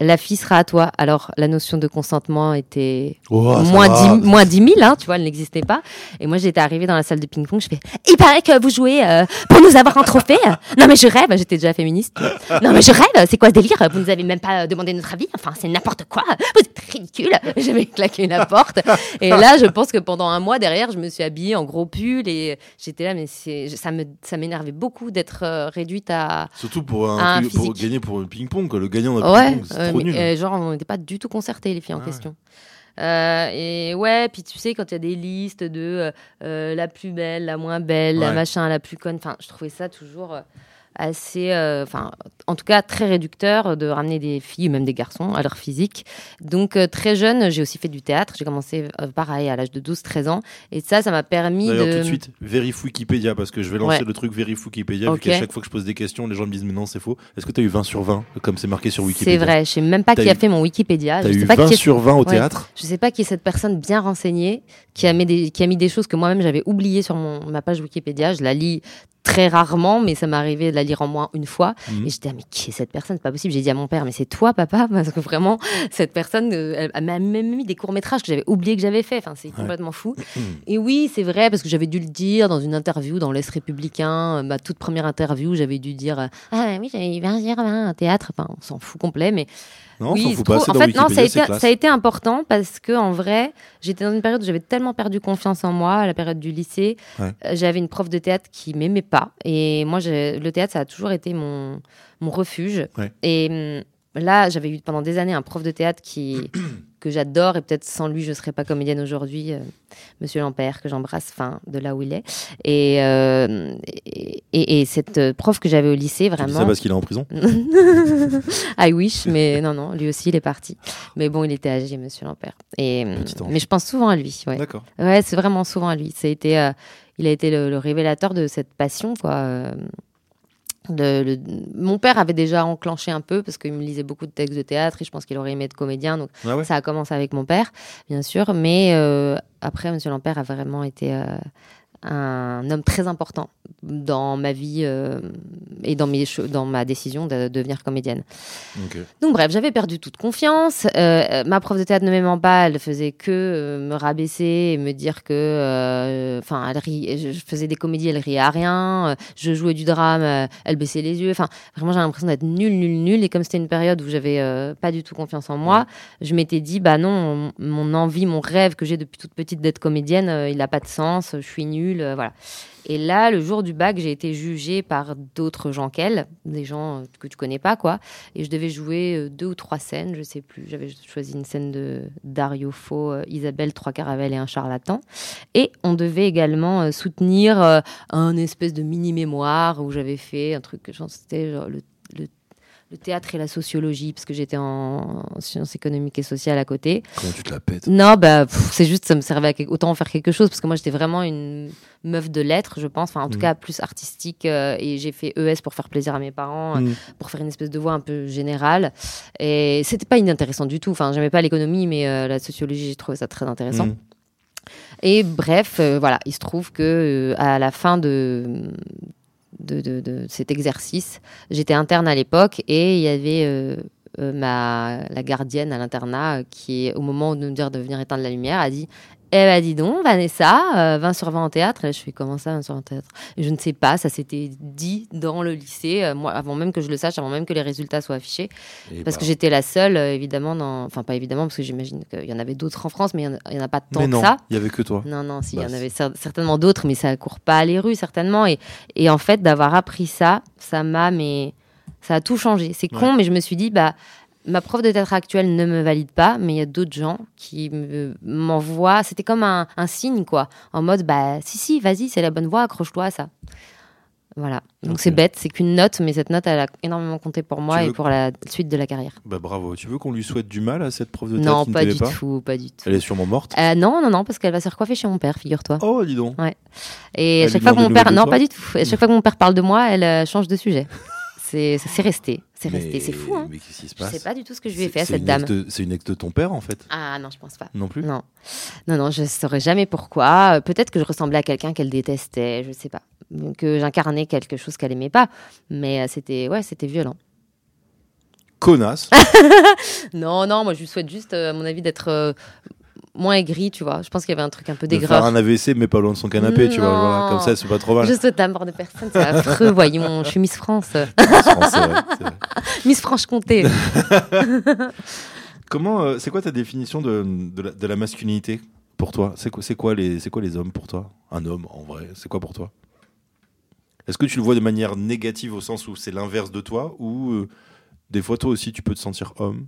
la fille sera à toi. Alors la notion de consentement était Oh, moins, va. 10, moins 10 000, hein, tu vois, elle n'existait pas. Et moi, j'étais arrivée dans la salle de ping-pong, je fais Il paraît que vous jouez euh, pour nous avoir un trophée. Non, mais je rêve, j'étais déjà féministe. Non, mais je rêve, c'est quoi ce délire? Vous nous avez même pas demandé notre avis? Enfin, c'est n'importe quoi. Vous êtes ridicule. J'avais claqué la porte. Et là, je pense que pendant un mois derrière, je me suis habillée en gros pull et j'étais là, mais ça, me, ça m'énervait beaucoup d'être euh, réduite à. Surtout pour, un, Un pour physique. gagner pour le ping-pong, quoi. Le gagnant d'un Ouais, ping-pong, trop mais, nul. euh, genre, on n'était pas du tout concertés, les filles en Ah question. Euh, et ouais, puis tu sais, quand il y a des listes de euh, la plus belle, la moins belle, la machin, la plus conne, enfin, je trouvais ça toujours assez, euh, enfin, en tout cas, très réducteur de ramener des filles, ou même des garçons, à leur physique. Donc, euh, très jeune, j'ai aussi fait du théâtre. J'ai commencé, euh, pareil, à l'âge de 12-13 ans. Et ça, ça m'a permis D'ailleurs, de... tout de suite, vérifie Wikipédia, parce que je vais lancer Ouais. le truc vérifie Wikipédia, Ok. vu qu'à chaque fois que je pose des questions, les gens me disent, mais non, c'est faux. Est-ce que tu as eu 20 sur 20, comme c'est marqué sur Wikipédia C'est vrai, je sais même pas T'as qui a eu- fait mon Wikipédia. T'as Je eu sais pas 20 qui est sur 20 au Ouais. théâtre Je sais pas qui est cette personne bien renseignée qui a mis des, qui a mis des choses que moi-même j'avais oubliées sur mon, ma page Wikipédia. Je la lis très rarement, mais ça m'est arrivé de la lire en moins une fois. Mhm. Et j'étais, ah, mais qui est cette personne? C'est pas possible. J'ai dit à mon père, mais c'est toi, papa? Parce que vraiment, cette personne, euh, elle, elle m'a même mis des courts-métrages que j'avais oublié que j'avais fait. Enfin, c'est complètement fou. Et oui, c'est vrai, parce que j'avais dû le dire dans une interview dans l'Est républicain, euh, ma toute première interview, j'avais dû dire euh, Ah oui, j'avais 20 sur 20 un théâtre. Enfin, on s'en fout complet, mais Non, oui, en fait, non, ça a, été, classe. ça a été important parce que en vrai, j'étais dans une période où j'avais tellement perdu confiance en moi, à la période du lycée. Ouais. Euh, J'avais une prof de théâtre qui m'aimait pas. Et moi, le théâtre, ça a toujours été mon, mon refuge. Ouais. Et hum, là, j'avais eu pendant des années un prof de théâtre qui, que j'adore. Et peut-être sans lui, je serais pas comédienne aujourd'hui. euh, Monsieur Lampère, que j'embrasse, enfin, de là où il est. Et, euh, et, et- et cette euh, prof que j'avais au lycée, vraiment. ça parce qu'il est en prison I wish, mais non, non, lui aussi, il est parti. Mais bon, il était âgé, monsieur Lampère. Et, Petit ange. mais je pense souvent à lui. Ouais, D'accord. ouais c'est vraiment souvent à lui. Euh, il a été le, le révélateur de cette passion, quoi. Le- mon père avait déjà enclenché un peu parce qu'il me lisait beaucoup de textes de théâtre et je pense qu'il aurait aimé être comédien. Donc Ah ouais? ça a commencé avec mon père, bien sûr. Mais euh, après, Monsieur Lampère a vraiment été euh, un homme très important dans ma vie euh, et dans, mes dans ma décision de devenir comédienne. Donc bref, j'avais perdu toute confiance. Euh, euh, ma prof de théâtre ne m'aimant pas, elle faisait que euh, me rabaisser et me dire que, enfin, elle je faisais des comédies, elle riait à rien. Je jouais du drame, elle baissait les yeux. Enfin, vraiment, j'avais l'impression d'être nulle, nulle, nulle. Et comme c'était une période où j'avais pas du tout confiance en moi, je m'étais dit, bah non, mon, envie, mon rêve que j'ai depuis toute petite d'être comédienne, il n'a pas de sens. Je suis nulle, euh, voilà. Et là, le jour du bac, j'ai été jugée par d'autres gens qu'elle, des gens euh, que tu connais pas, quoi. Et je devais jouer euh, deux ou trois scènes, je sais plus. J'avais choisi une scène de Dario Fo, Isabelle, trois caravelles et un charlatan. Et on devait également soutenir un espèce de mini-mémoire où j'avais fait un truc, genre, c'était le- le théâtre et la sociologie, parce que j'étais en, en sciences économiques et sociales à côté. Comment tu te la pètes? Non, bah, c'est juste, ça me servait à quelque- autant en faire quelque chose, parce que moi, j'étais vraiment une meuf de lettres, je pense, enfin, en tout Mhm. cas, plus artistique, euh, et j'ai fait ES pour faire plaisir à mes parents, euh, Mhm. pour faire une espèce de voix un peu générale. Et c'était pas inintéressant du tout. Enfin, j'aimais pas l'économie, mais euh, la sociologie, j'ai trouvé ça très intéressant. Mhm. Et bref, voilà, il se trouve que à la fin de, de, cet exercice, j'étais interne à l'époque et il y avait euh, euh, ma, la gardienne à l'internat, qui au moment de nous dire de venir éteindre la lumière, a dit Eh ben dis donc, Vanessa, euh, 20 sur 20 en théâtre. Là, je fais Comment ça, 20 sur 20 en théâtre? Je ne sais pas, ça s'était dit dans le lycée, euh, moi, avant même que je le sache, avant même que les résultats soient affichés. Et Parce bah, que j'étais la seule, euh, évidemment, dans... enfin pas évidemment, parce que j'imagine qu'il y en avait d'autres en France, mais il en n'y en, a pas tant Mais que non, ça. il y avait que toi. Non, non, si, il Bah, y en c'est- avait cer- certainement d'autres, mais ça court pas les rues, certainement. Et, et en fait, d'avoir appris ça, ça m'a, mais ça a tout changé. C'est con, mais je me suis dit, bah, ma prof de théâtre actuelle ne me valide pas, mais il y a d'autres gens qui me- m'envoient. C'était comme un, un signe, quoi. En mode, bah, si, si, vas-y, c'est la bonne voie, accroche-toi à ça. Voilà. Donc c'est bête, c'est qu'une note, mais cette note, elle a énormément compté pour moi Tu et pour la suite de la carrière. Bah bravo. Tu veux qu'on lui souhaite du mal à cette prof de théâtre Non, qui ne pas t'aimait du pas tout, pas du tout. Elle est sûrement morte. Euh, non, non, non, parce qu'elle va se recoiffer chez mon père, figure-toi. Oh, dis donc. Et Elle à chaque fois que mon père, non, pas du tout. À chaque fois que mon père parle de moi, elle euh, change de sujet. C'est, resté, c'est resté, c'est fou. Hein. Mais qu'est-ce qui se Je passe sais pas du tout ce que je lui ai fait à cette dame. C'est une ex de ton père en fait Ah non, je pense pas. Non plus Non, non, non, je saurais jamais pourquoi. Euh, Peut-être que je ressemblais à quelqu'un qu'elle détestait, je sais pas. Que j'incarnais quelque chose qu'elle aimait pas, mais euh, c'était, ouais, c'était violent. Connasse. Non, non, moi je lui souhaite juste, euh, à mon avis, d'être euh, moins aigri, tu vois. Je pense qu'il y avait un truc un peu de faire un AVC mais pas loin de son canapé, tu vois. Voilà, comme ça, c'est pas trop mal. Souhaite à mort de personne, c'est affreux. Voyons, je suis Miss France, vrai, c'est vrai. Miss Franche-Comté. Comment, euh, c'est quoi ta définition de, de, la, de la masculinité pour toi? C'est quoi, quoi les, quoi les hommes pour toi? Un homme, en vrai, c'est quoi pour toi? Est-ce que tu le vois de manière négative au sens où c'est l'inverse de toi ou euh, des fois toi aussi tu peux te sentir homme?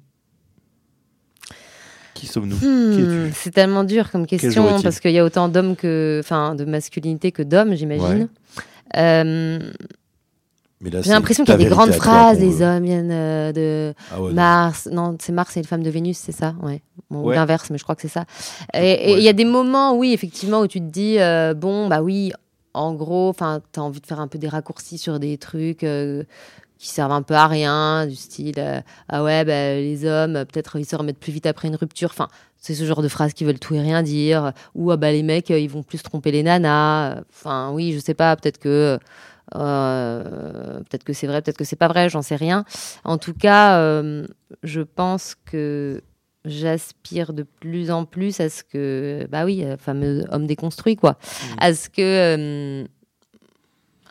Qui sommes-nous? Hmm, c'est tellement dur comme question parce qu'il y a autant d'hommes que, enfin, de masculinité que d'hommes, j'imagine. Euh, J'ai l'impression qu'il y a des grandes phrases. Les veut. hommes viennent euh, de Ah ouais. Mars. Non, c'est Mars et les femmes de Vénus, c'est ça? Ouais. Bon, ou l'inverse, mais je crois que c'est ça. Et et il y a des moments, oui, effectivement, où tu te dis, euh, bon, bah oui, en gros, enfin, t'as envie de faire un peu des raccourcis sur des trucs. euh, qui servent un peu à rien, du style euh, ah ouais bah, les hommes euh, peut-être ils se remettent plus vite après une rupture. Enfin c'est ce genre de phrases qui veulent tout et rien dire. Ou ah bah les mecs euh, ils vont plus tromper les nanas. Enfin oui je sais pas peut-être que euh, peut-être que c'est vrai peut-être que c'est pas vrai j'en sais rien. En tout cas euh, je pense que j'aspire de plus en plus à ce que bah oui fameux homme déconstruit quoi à ce que euh,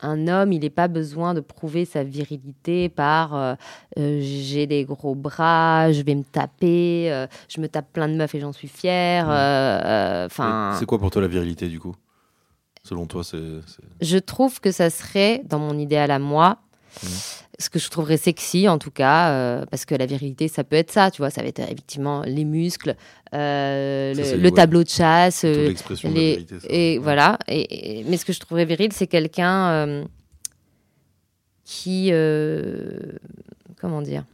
un homme, il n'a pas besoin de prouver sa virilité par euh, euh, j'ai des gros bras, je vais me taper, euh, je me tape plein de meufs et j'en suis fière. Enfin, C'est quoi pour toi la virilité du coup? Selon toi, c'est. je trouve que ça serait, dans mon idéal à moi, Mhm. Ce que je trouverais sexy en tout cas, euh, parce que la virilité, ça peut être ça, tu vois, ça va être effectivement les muscles, euh, Ça, le, c'est- le ouais. tableau de chasse, euh, l'expression de la les- vérité. ça. et Ouais. voilà. Et, et- mais ce que je trouverais viril, c'est quelqu'un qui, comment dire,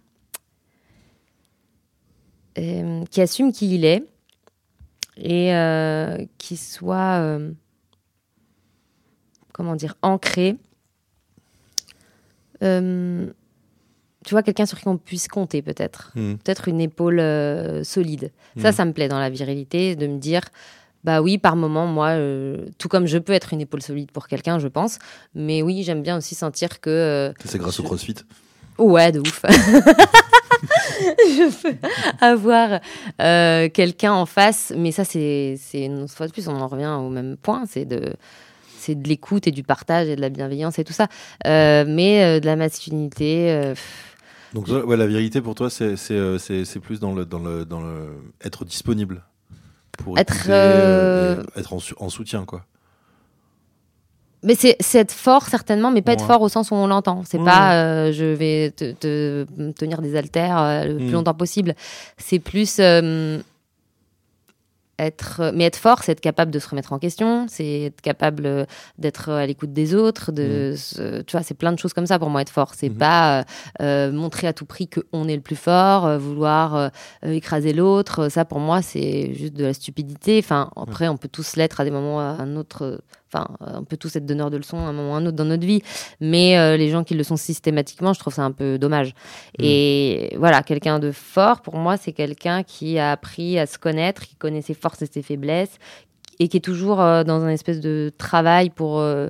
qui assume qui il est et qui soit, comment dire, ancré. Euh, tu vois, quelqu'un sur qui on puisse compter peut-être Hmm. peut-être une épaule euh, solide. Ça, Mhm. ça me plaît dans la virilité, de me dire, bah oui, par moment, moi, euh, tout comme je peux être une épaule solide pour quelqu'un, je pense, mais oui, j'aime bien aussi sentir que, euh, C'est grâce au Je- crossfit. ouais, de ouf. je peux avoir quelqu'un en face, mais ça, c'est, c'est une fois de plus, on en revient au même point, c'est de c'est de l'écoute et du partage et de la bienveillance et tout ça. Euh, mais euh, de la masculinité, euh, Donc toi, ouais, la vérité pour toi, c'est plus dans le dans le dans le être disponible pour Être, écouter, être en, soutien quoi. Mais c'est être fort certainement, mais pas être fort au sens où on l'entend. C'est Ouais, pas euh, je vais te, tenir des haltères euh, le plus Mm. longtemps possible. C'est plus euh, être, mais être fort, c'est être capable de se remettre en question, c'est être capable euh, d'être à l'écoute des autres. De, se- tu vois, c'est plein de choses comme ça pour moi être fort. C'est Mhm. pas euh, euh, montrer à tout prix que on est le plus fort, euh, vouloir euh, euh, écraser l'autre. Ça pour moi c'est juste de la stupidité. Enfin après on peut tous l'être à des moments à un autre. Enfin, on peut tous être donneurs de leçons à un moment ou à un autre dans notre vie, mais euh, les gens qui le sont systématiquement, je trouve ça un peu dommage. Et voilà, quelqu'un de fort, pour moi, c'est quelqu'un qui a appris à se connaître, qui connaît ses forces et ses faiblesses, et qui est toujours euh, dans un espèce de travail pour, euh,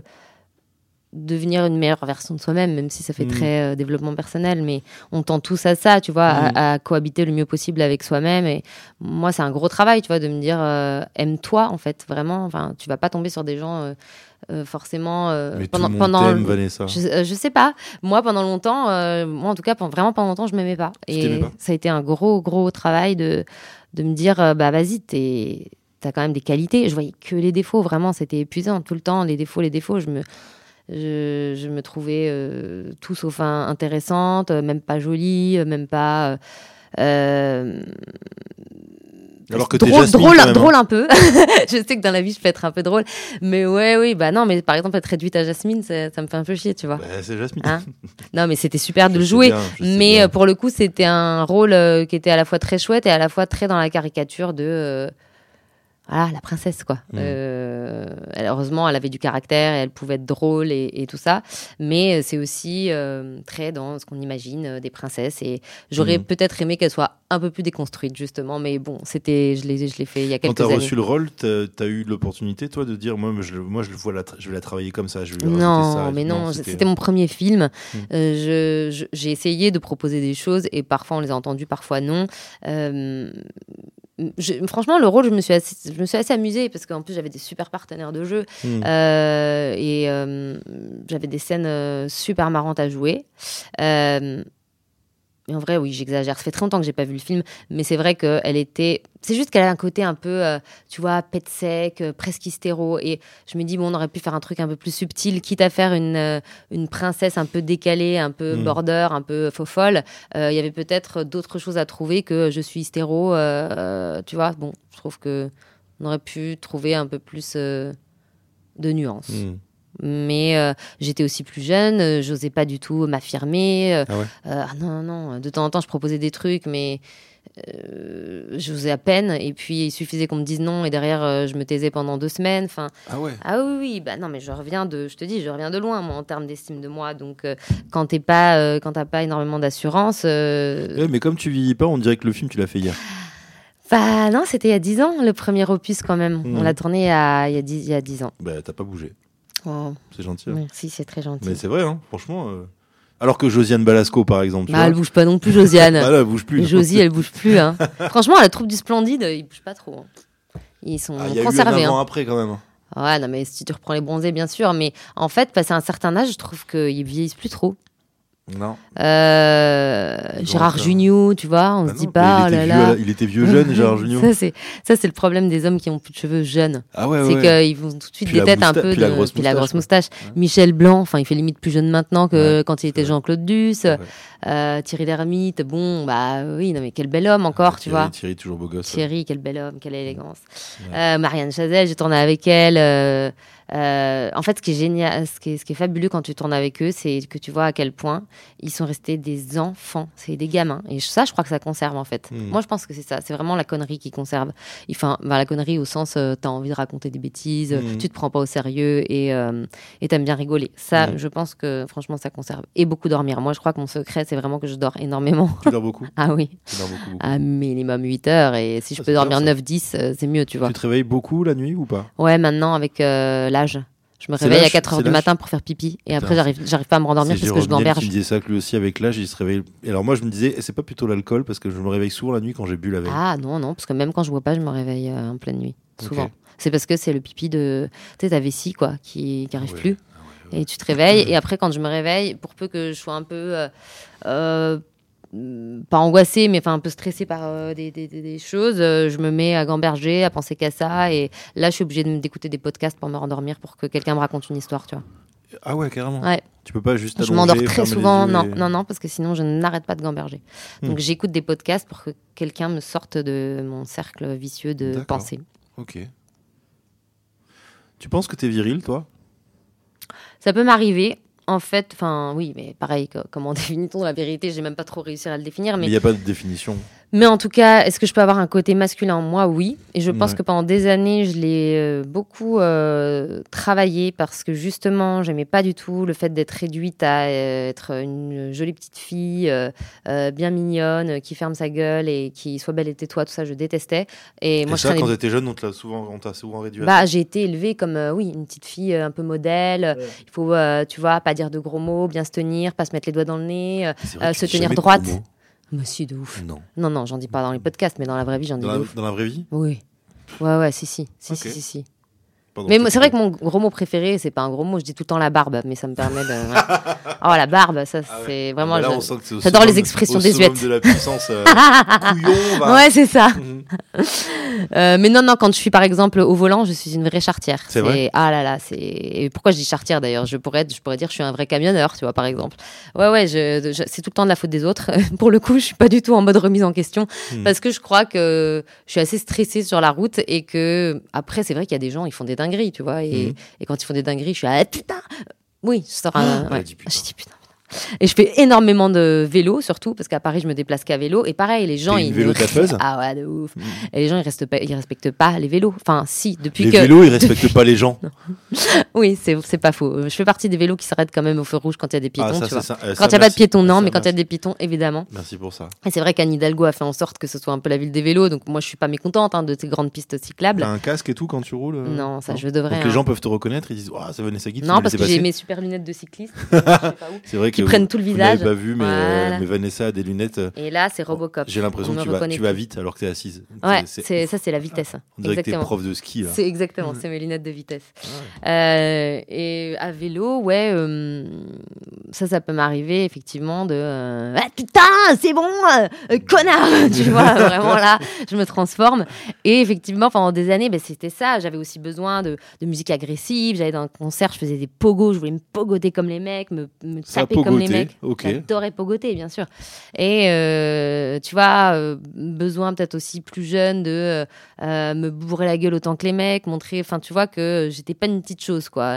devenir une meilleure version de soi-même, même si ça fait Mm. très euh, développement personnel, mais on tend tous à ça, tu vois, Mm. à, à cohabiter le mieux possible avec soi-même. Et moi, c'est un gros travail, tu vois, de me dire, euh, aime-toi, en fait, vraiment. Enfin, tu vas pas tomber sur des gens euh, forcément Mais tout pendant le monde pendant Vanessa. je, je sais pas. Moi, pendant longtemps, moi en tout cas, pendant, vraiment pendant longtemps, je m'aimais pas. Tu Et pas ça a été un gros, gros travail de, de me dire, bah vas-y, t'es, t'as quand même des qualités. Je voyais que les défauts, vraiment, c'était épuisant tout le temps. Les défauts, les défauts, je me, je, je me trouvais euh, tout sauf un- intéressante, euh, même pas jolie, euh, même pas. euh, euh, Alors que drôle, Jasmine, drôle, même, hein. drôle un peu. je sais que dans la vie, je peux être un peu drôle, mais ouais, oui, bah non, mais par exemple être réduite à Jasmine, ça, ça me fait un peu chier, tu vois. Bah, c'est Jasmine. Hein Non, mais c'était super de Je le jouer. bien, Mais bien. pour le coup, c'était un rôle qui était à la fois très chouette et à la fois très dans la caricature de euh, voilà, la princesse, quoi. Mm. Euh, elle- heureusement, elle avait du caractère et elle pouvait être drôle et, et tout ça. Mais euh, c'est aussi euh, très dans ce qu'on imagine euh, des princesses. Et j'aurais Mm. peut-être aimé qu'elle soit un peu plus déconstruite, justement. Mais bon, c'était, je l'ai, je l'ai fait il y a Quand quelques t'as années. reçu le rôle, t'as as eu l'opportunité, toi, de dire moi, je, moi, je, le vois la je vais la travailler comme ça. Je vais Non, ça. mais non, c'était mon premier film. Mm. J'ai essayé de proposer des choses et parfois on les a entendues, parfois non. Je- franchement, le rôle, je me suis assez, je me suis assez amusée parce qu'en plus j'avais des super partenaires de jeu Mm. euh, et euh, j'avais des scènes euh, super marrantes à jouer. En vrai, oui, j'exagère. Ça fait très longtemps que j'ai pas vu le film, mais c'est vrai qu'elle était. C'est juste qu'elle a un côté un peu, euh, tu vois, pet sec, euh, presque hystéro. Et je me dis, bon, on aurait pu faire un truc un peu plus subtil, quitte à faire une, euh, une princesse un peu décalée, un peu Mm. border, un peu faux folle. Il y avait peut-être d'autres choses à trouver que je suis hystéro. tu vois, bon, je trouve que on aurait pu trouver un peu plus de nuances. Mm. Mais euh, j'étais aussi plus jeune, euh, j'osais pas du tout m'affirmer. euh, Ah ouais euh, ah non, non, de temps en temps, je proposais des trucs, mais euh, j'osais à peine. Et puis, il suffisait qu'on me dise non, et derrière, je me taisais pendant deux semaines. Enfin, Ah ouais. ah oui, oui, bah non, mais je reviens de, je te dis, je reviens de loin, moi, en termes d'estime de moi. Donc, quand t'es pas, quand t'as pas énormément d'assurance, Ouais, mais comme tu vieillis pas, on dirait que le film, tu l'as fait hier. bah non, c'était il y a dix ans, le premier opus quand même. Mhm. On l'a tourné à- il y a dix, il y a dix ans. Bah, t'as pas bougé. Oh, C'est gentil. hein. merci, c'est très gentil. Mais c'est vrai, hein, franchement. euh. Alors que Josiane Balasco, par exemple. Bah, elle bouge pas non plus, Josiane. Ah là, elle bouge plus. Josie, elle bouge plus. Hein. Franchement, la troupe du Splendide, ils bougent pas trop. hein. Ils sont Ah, y a eu un conservés. hein. avant-après quand même. Ouais, non, mais si tu reprends les bronzés, bien sûr. Mais en fait, passé un certain âge, je trouve qu'ils vieillissent plus trop. Non. Euh, Gérard encore- Junior, tu vois, on Bah se dit pas, oh il, là était là. la- il était vieux jeune, Gérard Junior. Ça, c'est ça, c'est le problème des hommes qui ont plus de cheveux jeunes. Ah ouais, c'est ouais. qu'ils vont tout de suite Puis des la têtes un peu puis la de. grosse puis la grosse moustache. Michel Blanc, enfin, il fait limite plus jeune maintenant que quand il était. Jean-Claude Duss. Euh, Thierry Lhermitte, bon, bah oui, non, mais quel bel homme encore, tu Thierry- vois. Thierry, toujours beau gosse. Thierry, quel bel homme, quelle élégance. Euh, Marianne Chazelle, j'ai tourné avec elle. Euh, en fait, ce qui est génial, ce qui est, ce qui est fabuleux quand tu tournes avec eux, c'est que tu vois à quel point ils sont restés des enfants, c'est des gamins. Et ça, je crois que ça conserve en fait. Mm. Moi, je pense que c'est ça. C'est vraiment la connerie qui conserve. Enfin, bah, la connerie au sens, euh, t'as envie de raconter des bêtises, Mm. tu te prends pas au sérieux et euh, t'aimes bien rigoler. Ça, Mm. je pense que franchement, ça conserve. Et beaucoup dormir. Moi, je crois que mon secret, c'est vraiment que je dors énormément. Tu dors beaucoup ah oui, Tu dors beaucoup, beaucoup. à minimum 8 heures. Et si je Ah, peux c'est dormir bien, ça. 9-10, euh, c'est mieux, tu vois. Tu te réveilles beaucoup la nuit ou pas? Ouais, maintenant avec euh, l'âge. Je me réveille à l'âge 4 heures C'est du matin pour faire pipi et après j'arrive j'arrive pas à me rendormir parce que je gamberge. me disait ça que lui aussi avec l'âge il se réveille. Et alors moi je me disais eh, c'est pas plutôt l'alcool parce que je me réveille souvent la nuit quand j'ai bu la veille. Ah non non parce que même quand je bois pas, je me réveille euh, en pleine nuit souvent. C'est parce que c'est le pipi de tu sais ta vessie quoi qui qui arrive Ouais. plus et tu te réveilles et après quand je me réveille pour peu que je sois un peu euh, euh, pas angoissée, mais enfin un peu stressée par euh, des, des- des- des choses, euh, je me mets à gamberger, à penser qu'à ça, et là je suis obligée d'écouter des podcasts pour me rendormir, pour que quelqu'un me raconte une histoire, tu vois. Ah ouais carrément. Ouais. Tu peux pas juste Je m'endors très souvent. Non, et- non, non, parce que sinon je n'arrête pas de gamberger. Hmm. Donc j'écoute des podcasts pour que quelqu'un me sorte de mon cercle vicieux de pensée. Ok. Tu penses que t'es viril toi? Ça peut m'arriver. En fait, enfin oui, mais pareil, co- comment définit-on la vérité? J'ai même pas trop réussi à le définir, mais il n'y a pas de définition. Mais en tout cas, est-ce que je peux avoir un côté masculin Moi, oui. Et je pense Ouais. que pendant des années, je l'ai euh, beaucoup euh, travaillé parce que justement, j'aimais pas du tout le fait d'être réduite à euh, être une jolie petite fille, euh, euh, bien mignonne, qui ferme sa gueule et qui soit belle et tais-toi. Tout ça, je détestais. Et Et moi, je ça, quand t'étais jeune, on t'a souvent, on t'a souvent réduit à bah, j'ai été élevée comme, euh, oui, une petite fille un peu modèle. Ouais. Il faut, euh, tu vois, pas dire de gros mots, bien se tenir, pas se mettre les doigts dans le nez, tu se tenir droite. Gros mots. Monsieur de ouf. Non. Non, non, j'en dis pas dans les podcasts, mais dans la vraie vie, j'en dis Dans de la, ouf. dans la vraie vie? Oui. Ouais, ouais, si, si. Si, si, si, si. Mais c'est vrai que mon gros mot préféré, c'est pas un gros mot, je dis tout le temps la barbe, mais ça me permet de. Oh, la barbe, ça, Ah ouais. c'est Ah vraiment. bah là, je- on sent que c'est au j'adore les expressions désuètes. de la puissance. euh, couillon. Ouais, c'est ça. Mhm. Euh, mais non, non, quand je suis par exemple au volant, je suis une vraie chartière. C'est vrai Ah là là, c'est. et Pourquoi je dis chartière d'ailleurs? Je pourrais, être- je pourrais dire que je suis un vrai camionneur, tu vois, par exemple. Ouais, ouais, je, je- c'est tout le temps de la faute des autres. Pour le coup, je suis pas du tout en mode remise en question Hmm. parce que je crois que je suis assez stressée sur la route et que après, c'est vrai qu'il y a des gens, ils font des dingueries, tu vois, et, Mhm. et quand ils font des dingueries, je suis ah putain. Oui, je sors un. Elle a ouais. dit putain. J'ai dit putain. Et je fais énormément de vélo, surtout parce qu'à Paris, je me déplace qu'à vélo. Et pareil, les gens, une ils vélo ne- tapeuse Ah ouais, de ouf. Mhm. Et les gens, ils respectent pas, ils respectent pas les vélos. Enfin, si, depuis Les que. vélos, ils respectent pas les gens. Oui, c'est pas faux. Je fais partie des vélos qui s'arrêtent quand même au feu rouge quand il y a des piétons, Ah, ça, tu vois. ça. Euh, Quand ça, il n'y a pas de piétons, non, Ça, mais quand il y a des piétons, évidemment. Merci pour ça. Et c'est vrai qu'Anne Hidalgo a fait en sorte que ce soit un peu la ville des vélos, donc moi je suis pas mécontente hein, de ces grandes pistes cyclables. T'as un casque et tout quand tu roules euh Non, ça je devrais. Donc les hein. gens peuvent te reconnaître, ils disent Ah, c'est Vanessa Guy, tu Non, parce que j'ai mes super lunettes de cycliste. C'est vrai qui prennent tout le visage. n'avez pas vu, mais, euh, mais Vanessa a des lunettes. euh, Et là, c'est Robocop. J'ai l'impression On que tu vas, tu vite alors que tu es assise. Ouais, ça, c'est la vitesse. On dirait que Exactement. prof de ski. C'est exactement, c'est mes lunettes de vitesse. Euh, et à vélo, ouais, euh, ça, ça peut m'arriver effectivement de ah putain, c'est bon, connard, tu vois, vraiment là, je me transforme. Et effectivement, pendant des années, ben, c'était ça. J'avais aussi besoin de, de musique agressive. J'allais dans un concert, je faisais des pogos, je voulais me pogoter comme les mecs, me, me Ça taper comme les mecs. ok. J'adorais pogoter, bien sûr. Et euh, tu vois, euh, besoin peut-être aussi plus jeune de euh, me bourrer la gueule autant que les mecs, montrer, enfin, tu vois, que j'étais pas une petite chose, quoi.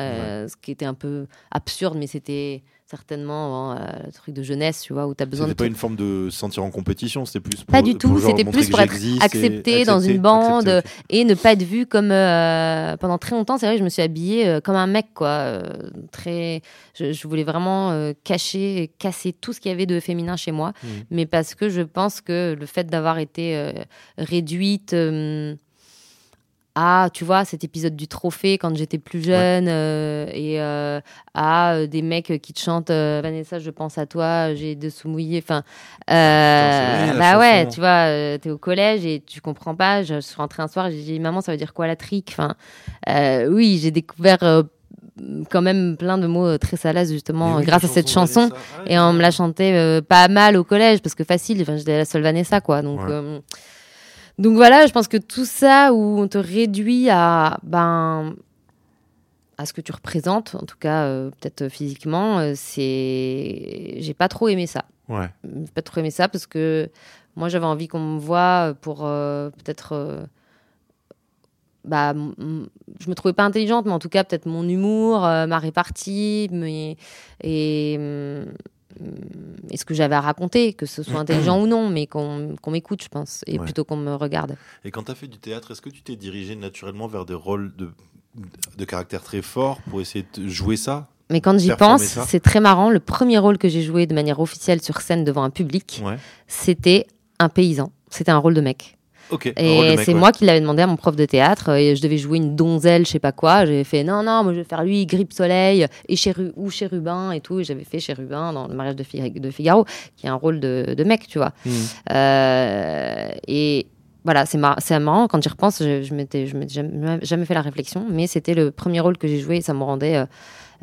Ce qui était un peu absurde, mais c'était certainement euh, le truc de jeunesse, tu vois, où tu as besoin de C'était pas une forme de se sentir en compétition, c'était plus pour, Pas du tout, c'était plus pour être accepté dans une bande accepté, et ne pas être vue comme euh, pendant très longtemps c'est vrai je me suis habillée euh, comme un mec quoi euh, très je, je voulais vraiment cacher casser tout ce qu'il y avait de féminin chez moi Mhm. mais parce que je pense que le fait d'avoir été réduite à, tu vois, cet épisode du trophée quand j'étais plus jeune euh, et euh, à euh, des mecs qui te chantent euh, Vanessa, je pense à toi, j'ai de sous mouillés. Enfin, euh, la bah ouais, tu vois, euh, t'es au collège et tu comprends pas. Je suis rentrée un soir j'ai dit Maman, ça veut dire quoi la trique Enfin, euh, oui, j'ai découvert euh, quand même plein de mots euh, très salaces justement oui, grâce à cette chanson de chanson. Vanessa, ouais, Et on me la chantait euh, pas mal au collège parce que facile, enfin, j'étais la seule Vanessa quoi. Donc, Ouais. euh, donc voilà, je pense que tout ça où on te réduit à ben à ce que tu représentes, en tout cas euh, peut-être physiquement, euh, c'est j'ai pas trop aimé ça. Ouais. J'ai pas trop aimé ça parce que moi j'avais envie qu'on me voit pour euh, peut-être euh, bah, je me trouvais pas intelligente, mais en tout cas, peut-être mon humour, ma répartie, mais, et, hum, et ce que j'avais à raconter, que ce soit intelligent ou non, mais qu'on m'écoute, je pense, et Ouais. plutôt qu'on me regarde. Et quand tu as fait du théâtre, est-ce que tu t'es dirigé naturellement vers des rôles de, de caractère très fort pour essayer de jouer ça? Mais quand j'y pense, c'est très marrant. Le premier rôle que j'ai joué de manière officielle sur scène devant un public, Ouais. c'était un paysan. C'était un rôle de mec. Et c'est ouais. moi qui l'avais demandé à mon prof de théâtre. Et je devais jouer une donzelle, je sais pas quoi. J'avais fait non, non, moi je vais faire lui, grippe soleil et chéru ou chérubin et tout. Et j'avais fait chérubin dans le mariage de, Fi- de Figaro, qui est un rôle de, de mec, tu vois. Mhm. Euh, et voilà, c'est mar- marrant quand j'y repense. Je, je m'étais jamais, jamais fait la réflexion, mais c'était le premier rôle que j'ai joué et ça me rendait euh,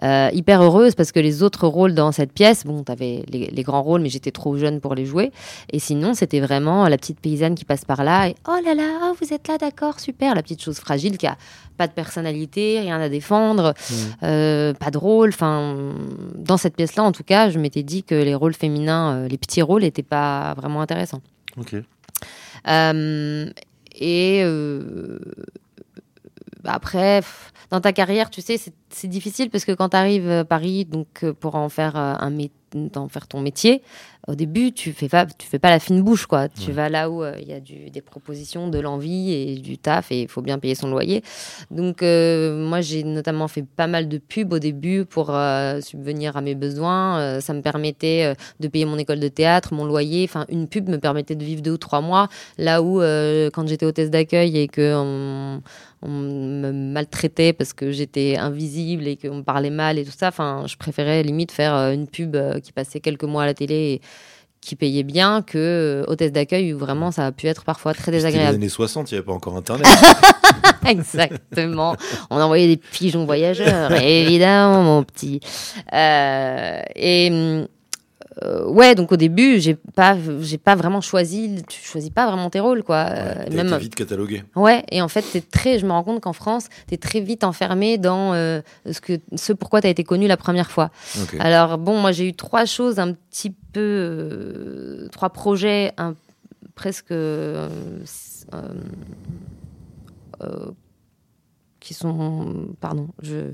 euh, hyper heureuse parce que les autres rôles dans cette pièce, bon, t'avais les, les grands rôles, mais j'étais trop jeune pour les jouer. Et sinon, c'était vraiment la petite paysanne qui passe par là et oh là là, oh, vous êtes là, d'accord, super, la petite chose fragile qui a pas de personnalité, rien à défendre, Mhm. euh, pas de rôle. Enfin, dans cette pièce-là, en tout cas, je m'étais dit que les rôles féminins, euh, les petits rôles, n'étaient pas vraiment intéressants. Ok. Euh, et après, pff, dans ta carrière, tu sais, c'est- difficile parce que quand tu arrives à Paris, donc euh, pour en faire euh, un d'en faire ton métier, au début, tu fais pas, tu fais pas la fine bouche, quoi. Tu vas là où euh, il y a du, des propositions, de l'envie et du taf, et il faut bien payer son loyer. Donc, euh, moi, j'ai notamment fait pas mal de pubs au début pour euh, subvenir à mes besoins. Ça me permettait de payer mon école de théâtre, mon loyer. Enfin, une pub me permettait de vivre deux ou trois mois. Là où, quand j'étais hôtesse d'accueil et que on, on me maltraitait parce que j'étais invisible et qu'on me parlait mal et tout ça, enfin, je préférais limite faire une pub qui passait quelques mois à la télé et qui payait bien que euh, hôtesse d'accueil où vraiment ça a pu être parfois très C'était les désagréable. années 60, il n'y avait pas encore Internet. Exactement. On envoyait des pigeons voyageurs, évidemment, mon petit. Euh, et hum, euh, ouais, donc au début, j'ai pas, j'ai pas vraiment choisi. Tu choisis pas vraiment tes rôles, quoi. Euh, Ouais, t'as même vite catalogué. Ouais, et en fait, t'es très, je me rends compte qu'en France, tu es très vite enfermé dans euh, ce, que, ce pourquoi tu as été connu la première fois. Alors, bon, moi, j'ai eu trois choses un petit peu. euh, trois projets un- presque. euh, euh, euh, qui sont. Pardon, je.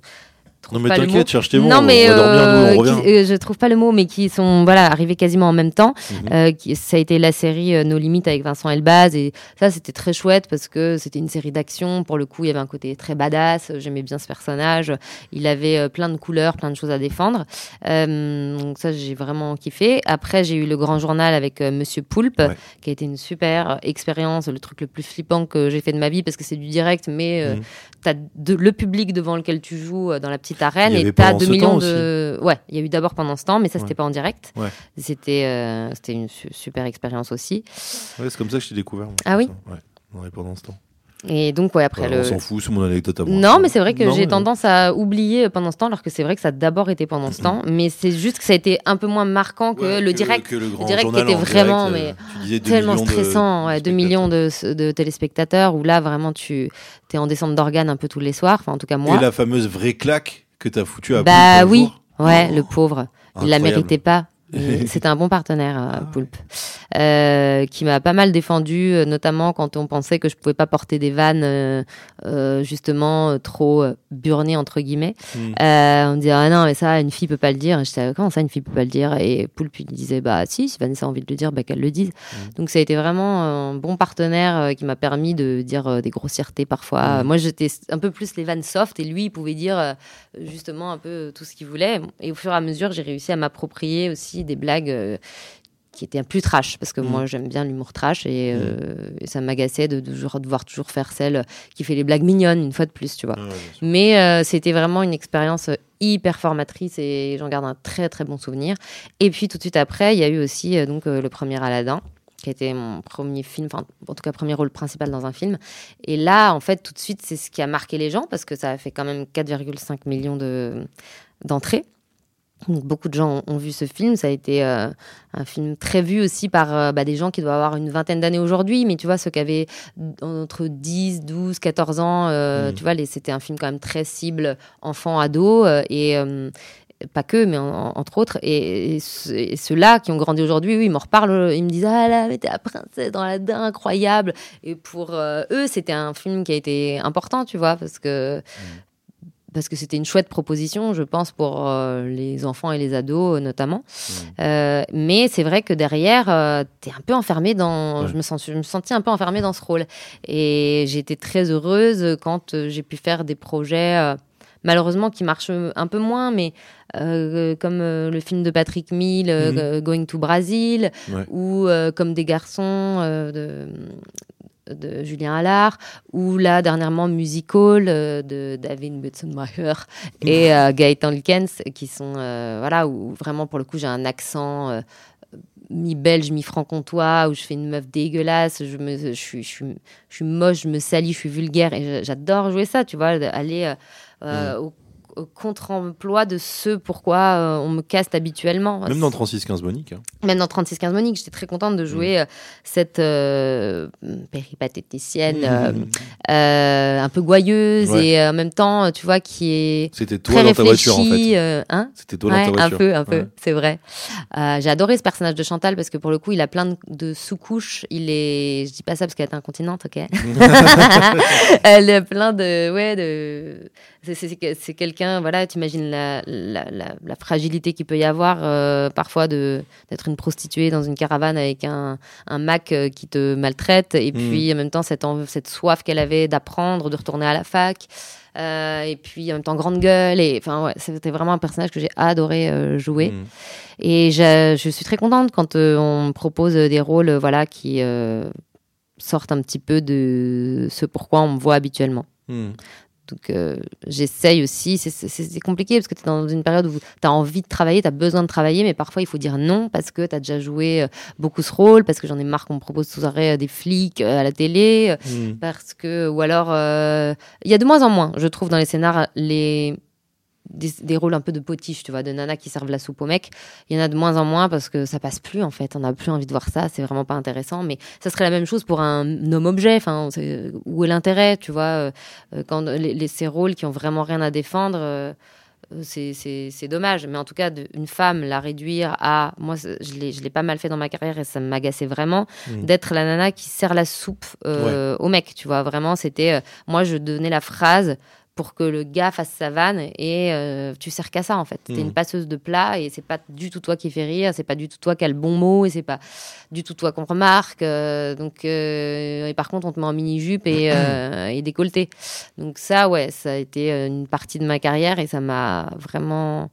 Trouve Non mais t'inquiète, cherche tes mots. Non, on mais va dormir, nous, euh, on revient. qui- euh, je trouve pas le mot, mais qui sont voilà arrivés quasiment en même temps. Mhm. Euh, qui- ça a été la série Nos limites avec Vincent Elbaz et ça c'était très chouette parce que c'était une série d'action. Pour le coup, il y avait un côté très badass. J'aimais bien ce personnage. Il avait plein de couleurs, plein de choses à défendre. Donc ça j'ai vraiment kiffé. Après j'ai eu le Grand Journal avec Monsieur Poulpe, Ouais. qui a été une super expérience, le truc le plus flippant que j'ai fait de ma vie parce que c'est du direct, mais t'as de- le public devant lequel tu joues dans la petite arène Il y et t'as pendant 2 ce millions de. Ouais, il y a eu d'abord pendant ce temps, mais ça c'était Ouais. pas en direct. Ouais. C'était euh, c'était une su- super expérience aussi. Ouais, c'est comme ça que je t'ai découvert. moi, Ah oui. Ouais. Pendant ce temps. Et donc, ouais, après le. On s'en fout, c'est mon anecdote à moi. Non, mais c'est vrai que j'ai mais- tendance à oublier pendant ce temps, alors que c'est vrai que ça a d'abord été pendant ce temps, mais c'est juste que ça a été un peu moins marquant que Ouais, le direct. que le, grand direct qui était en vraiment, direct, euh, Tellement de- stressant, ouais, de 2 millions de, de téléspectateurs, où là vraiment tu es en descente d'organes un peu tous les soirs, enfin en tout cas moi. Et la fameuse vraie claque que t'as foutue à Bah oui, ouais, Oh, le pauvre. Il la méritait pas. C'était un bon partenaire, euh, Ah. Poulpe, euh, qui m'a pas mal défendu, euh, notamment quand on pensait que je pouvais pas porter des vannes justement trop burnées entre guillemets. Mm. Euh, on me disait ah non mais ça une fille peut pas le dire. Et J'étais comment ça une fille peut pas le dire? Et Poulpe il disait bah si si Vanessa a envie de le dire bah qu'elle le dise. Donc ça a été vraiment un bon partenaire qui m'a permis de dire des grossièretés parfois. Mm. Moi j'étais un peu plus les vannes soft et lui il pouvait dire justement un peu tout ce qu'il voulait. Et au fur et à mesure, j'ai réussi à m'approprier aussi des blagues euh, qui étaient un plus trash, parce que Mm. moi j'aime bien l'humour trash et, euh, et ça m'agaçait de, de devoir toujours faire celle qui fait les blagues mignonnes une fois de plus, tu vois. Ah ouais. Mais euh, c'était vraiment une expérience euh, hyper formatrice et j'en garde un très très bon souvenir. Et puis tout de suite après, il y a eu aussi euh, donc euh, le premier Aladdin qui a été mon premier film, enfin en tout cas premier rôle principal dans un film. Et là, en fait, tout de suite, c'est ce qui a marqué les gens parce que ça a fait quand même 4,5 millions de d'entrées. Beaucoup de gens ont, vu ce film. Ça a été euh, un film très vu aussi par euh, bah, des gens qui doivent avoir une vingtaine d'années aujourd'hui. Mais tu vois, ceux qui avaient entre 10, 12, 14 ans, euh, Mhm. tu vois, c'était un film quand même très cible enfants, ados. euh, et pas que, mais en- en- entre autres. Et, et ce- et ceux-là qui ont grandi aujourd'hui, oui, ils m'en reparlent. Ils me disent Ah là, mais t'es la princesse dans la dinde, incroyable. Et pour euh, eux, c'était un film qui a été important, tu vois, parce que. Parce que c'était une chouette proposition, je pense, pour euh, les enfants et les ados euh, notamment. Euh, mais c'est vrai que derrière, euh, t'es un peu enfermé dans. Ouais. Je, me sens, je me sentis un peu enfermée dans ce rôle. Et j'ai été très heureuse quand j'ai pu faire des projets, malheureusement, qui marchent un peu moins, mais comme le film de Patrick Mill, Mhm. Going to Brazil, Ouais. ou comme des garçons de de Julien Allard, ou là dernièrement Musical euh, de David Butzenmacher et euh, Gaëtan Lukens, qui sont euh, voilà où vraiment pour le coup j'ai un accent mi-belge, mi-franc-comtois, où je fais une meuf dégueulasse, je, me, je, suis, je, suis, je suis moche, je me salis, je suis vulgaire, et j'adore jouer ça, tu vois, aller au, au contre-emploi de ce pourquoi euh, on me caste habituellement. Même dans 36-15 Monique. hein. Même dans 36-15 Monique, j'étais très contente de jouer euh, cette euh, péripatéticienne euh, euh, un peu gouailleuse Ouais. et en même temps, tu vois, qui est C'était toi très dans ta voiture en fait. hein C'était toi Ouais, dans ta voiture. un peu, un peu, Ouais. c'est vrai. J'ai adoré ce personnage de Chantal parce que pour le coup, il a plein de, de sous-couches. Il est, je dis pas ça parce qu'elle est incontinente, ok. Elle a plein de, ouais, de c'est- quelqu'un, voilà, t'imagines la, la, la, la fragilité qu'il peut y avoir euh, parfois d'être une prostituée dans une caravane avec un, un Mac euh, qui te maltraite et puis en même temps cette, cette soif qu'elle avait d'apprendre, de retourner à la fac. euh, et puis en même temps grande gueule et enfin ouais c'était vraiment un personnage que j'ai adoré euh, jouer Mm. et je, je suis très contente quand euh, on me propose des rôles voilà qui sortent un petit peu de ce pourquoi on me voit habituellement Mm. Donc euh, j'essaye aussi, c'est- compliqué parce que tu es dans une période où tu as envie de travailler, tu as besoin de travailler, mais parfois il faut dire non parce que tu as déjà joué euh, beaucoup ce rôle, parce que j'en ai marre qu'on me propose sous arrêt euh, des flics euh, à la télé, euh, Mm. parce que, ou alors, euh, il y a de moins en moins, je trouve, dans les scénars, les, des, des rôles un peu de potiche, tu vois, de nana qui servent la soupe au mec. Il y en a de moins en moins parce que ça passe plus, en fait. On n'a plus envie de voir ça, c'est vraiment pas intéressant. Mais ça serait la même chose pour un homme-objet. Enfin, c'est- où est l'intérêt, tu vois, euh, euh, quand les, les- ces rôles qui ont vraiment rien à défendre. euh, euh, c'est- dommage, mais en tout cas, de, une femme la réduire à. Moi, je l'ai pas mal fait dans ma carrière et ça m'agaçait vraiment Mm. d'être la nana qui sert la soupe euh, au mec, tu vois. Vraiment, c'était. euh, moi, je donnais la phrase pour que le gars fasse sa vanne et euh, tu sers qu'à ça en fait. T'es Mhm. une passeuse de plat et c'est pas du tout toi qui fait rire, c'est pas du tout toi qui a le bon mot et c'est pas du tout toi qu'on remarque. euh, donc euh, et par contre on te met en mini jupe et, et décolleté. Donc ça ouais, ça a été une partie de ma carrière et ça m'a vraiment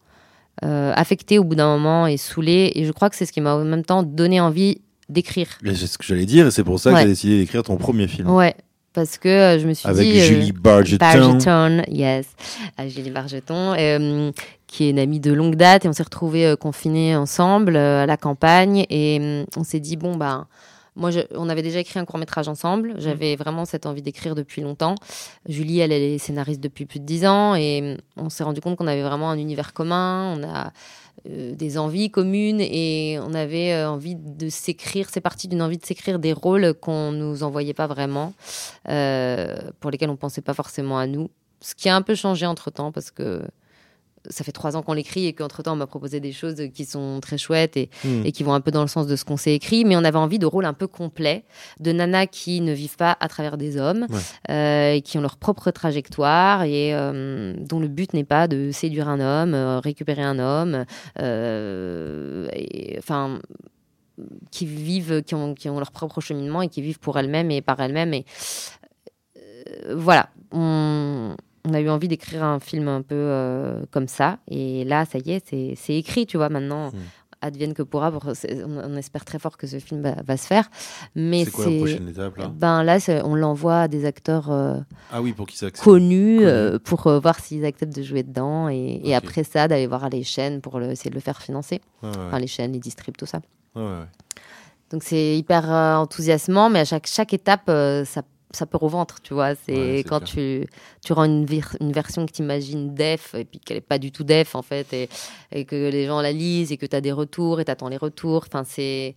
affecté au bout d'un moment et saoulé et je crois que c'est ce qui m'a en même temps donné envie d'écrire. C'est ce que j'allais dire et c'est pour ça que j'ai décidé d'écrire ton premier film. Ouais, parce que euh, je me suis Avec dit. euh, Julie Bargeton. Bargeton, yes, à Julie Bargeton, euh, qui est une amie de longue date, et on s'est retrouvés euh, confinés ensemble à la campagne, et euh, on s'est dit bon bah. Moi, je- on avait déjà écrit un court métrage ensemble. J'avais vraiment cette envie d'écrire depuis longtemps. Julie, elle, elle est scénariste depuis plus de dix ans et euh, on s'est rendu compte qu'on avait vraiment un univers commun. On a des envies communes et on avait euh, envie de s'écrire. C'est parti d'une envie de s'écrire des rôles qu'on nous envoyait pas vraiment, euh, pour lesquels on pensait pas forcément à nous. Ce qui a un peu changé entre temps parce que ça fait trois ans qu'on l'écrit et qu'entre temps on m'a proposé des choses qui sont très chouettes et, Mm. et qui vont un peu dans le sens de ce qu'on s'est écrit, mais on avait envie de rôles un peu complets, de nanas qui ne vivent pas à travers des hommes, Ouais. euh, et qui ont leur propre trajectoire et euh, dont le but n'est pas de séduire un homme, euh, récupérer un homme, et, enfin qui vivent, qui ont, qui ont leur propre cheminement et qui vivent pour elles-mêmes et par elles-mêmes. Et voilà, on, on a eu envie d'écrire un film un peu euh, comme ça. Et là, ça y est, c'est écrit, tu vois. Maintenant, Mm. advienne que pourra. pour- on, on espère très fort que ce film va, va se faire. Mais C'est quoi la prochaine étape là? Ben là, on l'envoie à des acteurs euh, Ah oui, pour qu'ils connus euh, pour euh, voir s'ils acceptent de jouer dedans. Et, après ça, d'aller voir les chaînes pour le- essayer de le faire financer. Ouais, Enfin, les chaînes, les distribs, tout ça. ouais. Donc c'est hyper enthousiasmant, mais à chaque, chaque étape, ça, ça peur au ventre, tu vois. C'est Ouais, quand tu, tu rends une, vir- une version que tu imagines def, et puis qu'elle n'est pas du tout def, en fait, et, et que les gens la lisent, et que tu as des retours, et tu attends les retours. Enfin, c'est...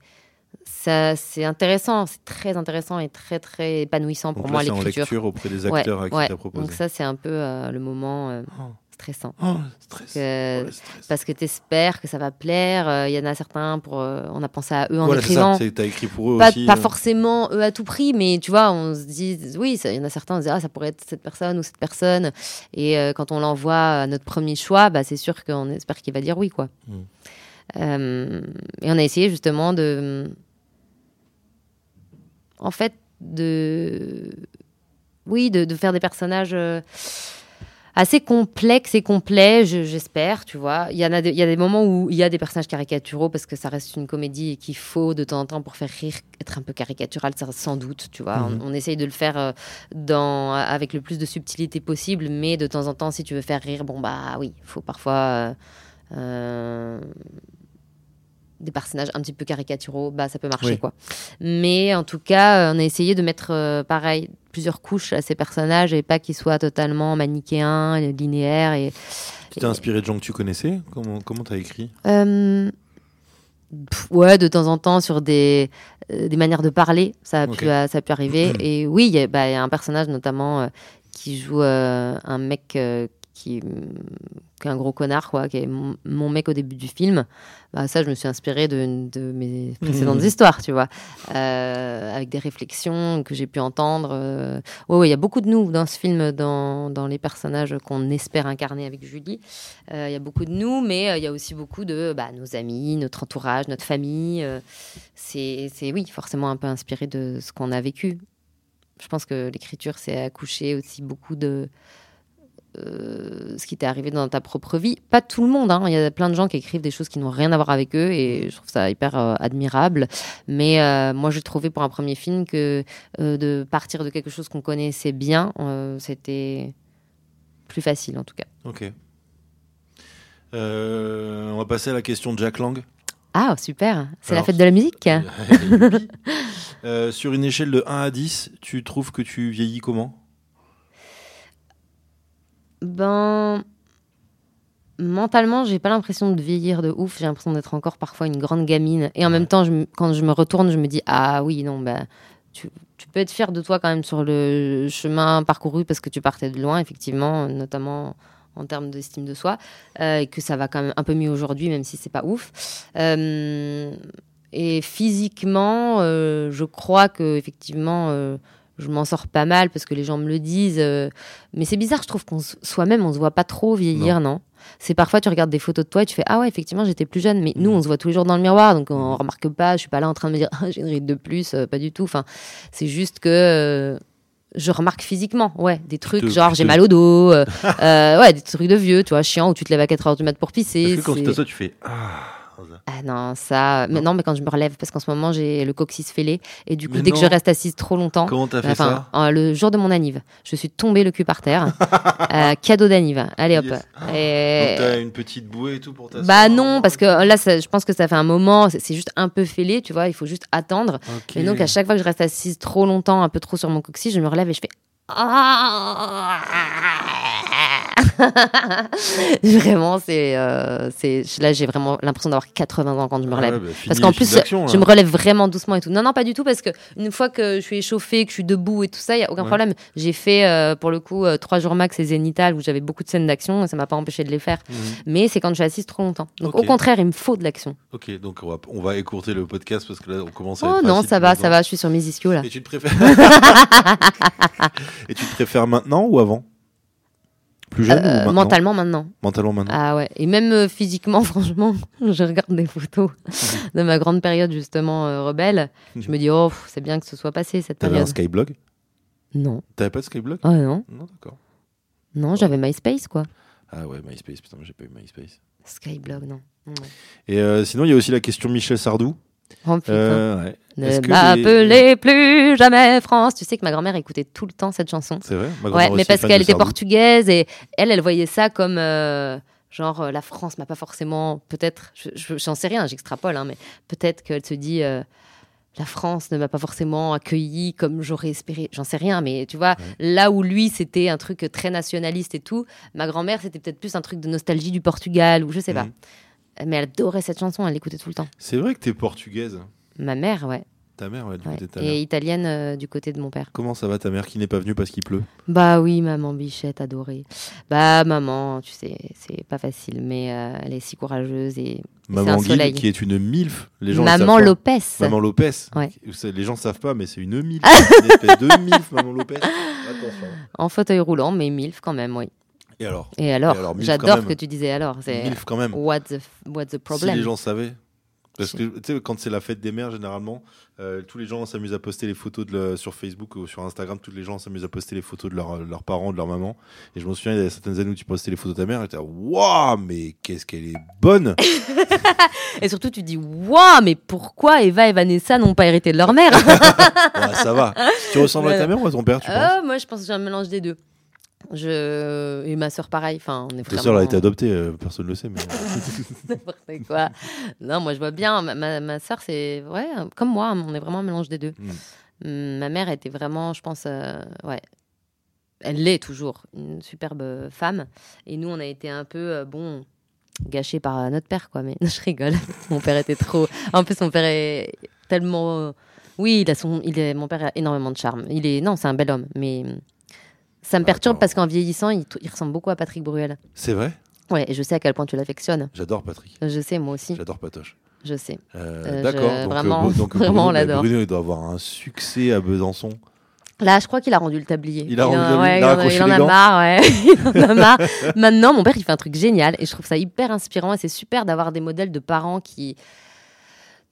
Ça, c'est intéressant, c'est très intéressant et très très épanouissant Donc pour là, moi c'est en l'écriture. lecture auprès des Ouais, acteurs à qui ouais. proposé. Donc ça c'est un peu euh, le moment euh, Oh. Stressant. Oh, stress. Que- Oh, stress. Parce que tu espères que ça va plaire. euh, Il y en a certains, pour, euh, on a pensé à eux en Voilà, écrivant. ça. T'as écrit pour eux pas, aussi. pas euh. forcément eux à tout prix, mais tu vois, on se dit, oui, il y en a certains, on se dit, ah, ça pourrait être cette personne ou cette personne. Et euh, quand on l'envoie à notre premier choix, bah, c'est sûr qu'on espère qu'il va dire oui, quoi. Mm. Euh, et on a essayé justement de. En fait, de. Oui, de, de faire des personnages. Assez complexes et complets, je- j'espère, tu vois. Il y, en a des- il y a des moments où il y a des personnages caricaturaux parce que ça reste une comédie et qu'il faut de temps en temps pour faire rire être un peu caricatural, ça, sans doute, tu vois. Mhm. On, on essaye de le faire euh, dans, avec le plus de subtilité possible, mais de temps en temps, si tu veux faire rire, bon, bah oui, il faut parfois euh, euh, des personnages un petit peu caricaturaux, bah ça peut marcher, Oui. quoi. Mais en tout cas, on a essayé de mettre, euh, pareil, plusieurs couches à ces personnages et pas qu'ils soient totalement manichéens, linéaires et Tu t'es inspiré de gens que tu connaissais Comment comment t'as écrit euh, pff, ouais, de temps en temps sur des, euh, des manières de parler, ça a, pu, euh, ça a pu arriver. Et oui, il y, a- bah, il y a un personnage notamment euh, qui joue un mec qui, qui est un gros connard, quoi, qui est mon, mon mec au début du film, bah, ça, je me suis inspirée de, de mes précédentes Mhm. histoires, tu vois, Euh, avec des réflexions que j'ai pu entendre. euh. Ouais, ouais, il y a beaucoup de nous dans ce film, dans, dans les personnages qu'on espère incarner avec Julie. Euh, Il y a beaucoup de nous, mais il y a aussi beaucoup de bah, nos amis, notre entourage, notre famille. c'est, c'est, oui, forcément un peu inspiré de ce qu'on a vécu. Je pense que l'écriture, c'est accoucher aussi beaucoup de euh, ce qui t'est arrivé dans ta propre vie. Pas tout le monde, hein. il y a plein de gens qui écrivent des choses qui n'ont rien à voir avec eux et je trouve ça hyper euh, admirable. Mais euh, moi, j'ai trouvé pour un premier film que de partir de quelque chose qu'on connaissait bien, c'était plus facile en tout cas. Ok. On va passer à la question de Jack Lang. Ah, super, c'est la fête de la musique sur une échelle de 1 à 10, tu trouves que tu vieillis comment? Ben. Mentalement, j'ai pas l'impression de vieillir de ouf. J'ai l'impression d'être encore parfois une grande gamine. Et en même temps, je quand je me retourne, je me dis Ah oui, non, ben, tu, tu peux être fier de toi quand même sur le chemin parcouru parce que tu partais de loin, effectivement, notamment en termes d'estime de soi. euh, et que ça va quand même un peu mieux aujourd'hui, même si c'est pas ouf. Euh, et physiquement, euh, je crois que effectivement, je m'en sors pas mal parce que les gens me le disent. euh, mais c'est bizarre, je trouve qu'on soi-même, on se voit pas trop vieillir, non, C'est parfois, tu regardes des photos de toi et tu fais Ah ouais, effectivement, j'étais plus jeune. Mais nous, on se voit tous les jours dans le miroir, donc on Mhm. remarque pas. Je suis pas là en train de me dire Ah, j'ai une ride de plus, euh, pas du tout. Enfin, c'est juste que. euh, je remarque physiquement, ouais, des trucs genre j'ai mal au dos, ouais, des trucs de vieux, tu vois, chiant, où tu te lèves à 4 heures du mat pour pisser. Que quand tu fais Ah ah non, ça. Mais non, mais quand je me relève, parce qu'en ce moment, j'ai le coccyx fêlé. Et du coup, Mais dès que je reste assise trop longtemps. Comment t'as fait Enfin, euh, le jour de mon anniv, je suis tombée le cul par terre. Euh, cadeau d'anniv. Allez hop. Yes. Et- t'as une petite bouée et tout pour t'asseoir Bah non, parce que? là, ça- je pense que ça fait un moment. C'est juste un peu fêlé, tu vois. Il faut juste attendre. Et donc, à chaque fois que je reste assise trop longtemps, un peu trop sur mon coccyx, je me relève et je fais. Ah vraiment, c'est, euh, c'est là j'ai vraiment l'impression d'avoir 80 ans quand je me Ah relève. ouais, bah, Parce qu'en plus, je me relève vraiment doucement et tout. Non, non, pas du tout, parce que une fois que je suis échauffée, que je suis debout et tout ça, il y a aucun Ouais. problème. J'ai fait, euh, pour le coup, euh, trois jours max et Zénithal où j'avais beaucoup de scènes d'action et ça m'a pas empêché de les faire. Mhm. Mais c'est quand je suis assise trop longtemps. Donc au contraire, il me faut de l'action. Ok, donc on va, on va écourter le podcast parce que là on commence à. Oh non, ça va, ça va, je suis sur mes ischios là. Et tu te préfères Et tu te préfères maintenant ou avant? Plus jeune ou Euh, maintenant? mentalement maintenant. Mentalement maintenant. Ah ouais, et même euh, physiquement, franchement, je regarde des photos de ma grande période justement euh, rebelle. Je me dis, oh, c'est bien que ce soit passé cette T'avais un période. Skyblog? Non, T'avais pas de Skyblog? Oh non, Non, d'accord. non, j'avais MySpace quoi. Ah ouais, MySpace, putain, j'ai pas eu MySpace. Skyblog, non. non. Et sinon, il y a aussi la question Michel Sardou. Oh. Euh, ouais. Ne m'appelez plus jamais France. Tu sais que ma grand-mère écoutait tout le temps cette chanson. C'est vrai Ma Ouais, mais parce qu'elle était portugaise et elle, elle voyait ça comme euh, genre euh, la France m'a pas forcément, peut-être, je- je- j'en sais rien, j'extrapole, hein, mais peut-être qu'elle se dit la France ne m'a pas forcément accueilli comme j'aurais espéré, j'en sais rien, mais tu vois, là où lui c'était un truc très nationaliste et tout, ma grand-mère c'était peut-être plus un truc de nostalgie du Portugal ou je sais pas. Mais elle adorait cette chanson, elle l'écoutait tout le temps. C'est vrai que t'es portugaise. Ma mère, ouais. Ta mère, ouais, du ouais. côté de ta Et mère. italienne euh, du côté de mon père. Comment ça va ta mère qui n'est pas venue parce qu'il pleut? Bah oui, maman bichette adorée. Bah maman, tu sais, c'est pas facile, mais euh, elle est si courageuse et Maman un soleil. qui est une MILF. Les gens le maman pas. Lopez. Maman Lopez. Ouais. Les gens savent pas, mais c'est une MILF. une espèce de MILF, Maman Lopez. Attention. En fauteuil roulant, mais milf quand même, oui. Et alors Et alors, alors, j'adore que tu disais alors. C'est MILF quand même. what the what the Si problem? les gens savaient. Parce que tu sais, quand c'est la fête des mères, généralement, euh, tous les gens s'amusent à poster les photos de le- sur Facebook ou sur Instagram. Tous les gens s'amusent à poster les photos de leur- leurs parents, de leurs mamans. Et je me souviens, il y a certaines années où tu postais les photos de ta mère, et tu waouh, mais qu'est-ce qu'elle est bonne Et surtout, tu dis waouh, mais pourquoi Eva et Vanessa n'ont pas hérité de leur mère? Ouais, Ça va. Tu ressembles à ta mère ou à ton père, tu penses? Euh, Moi, je pense que j'ai un mélange des deux. Je et ma sœur pareil. Enfin, on est Ta vraiment... sœur a été adoptée, euh, personne ne le sait. Mais... N'importe quoi. Non, moi je vois bien. Ma, ma, ma soeur, c'est ouais, comme moi, on est vraiment un mélange des deux. Mm. Hum, Ma mère était vraiment, je pense, euh, ouais, elle l'est toujours, une superbe femme. Et nous, on a été un peu, euh, bon, gâchés par euh, notre père, quoi. Mais je rigole. mon père était trop. En plus, mon père est tellement. Oui, il a son, il est, mon père a énormément de charme. Il est, non, c'est un bel homme, mais Ça me perturbe Attends. parce qu'en vieillissant, il, il ressemble beaucoup à Patrick Bruel. C'est vrai? Ouais, et je sais à quel point tu l'affectionnes. J'adore Patrick. Je sais, moi aussi. J'adore Patoche. Je sais. Euh, Euh, D'accord. je- Donc, vraiment, donc vraiment, on l'adore. Bruno, il doit avoir un succès à Besançon. Là, je crois qu'il a rendu le tablier. Il a rendu le tablier, ouais, il a en raccroché il en a marre, ouais. il en a marre. Maintenant, mon père, il fait un truc génial et je trouve ça hyper inspirant et c'est super d'avoir des modèles de parents qui,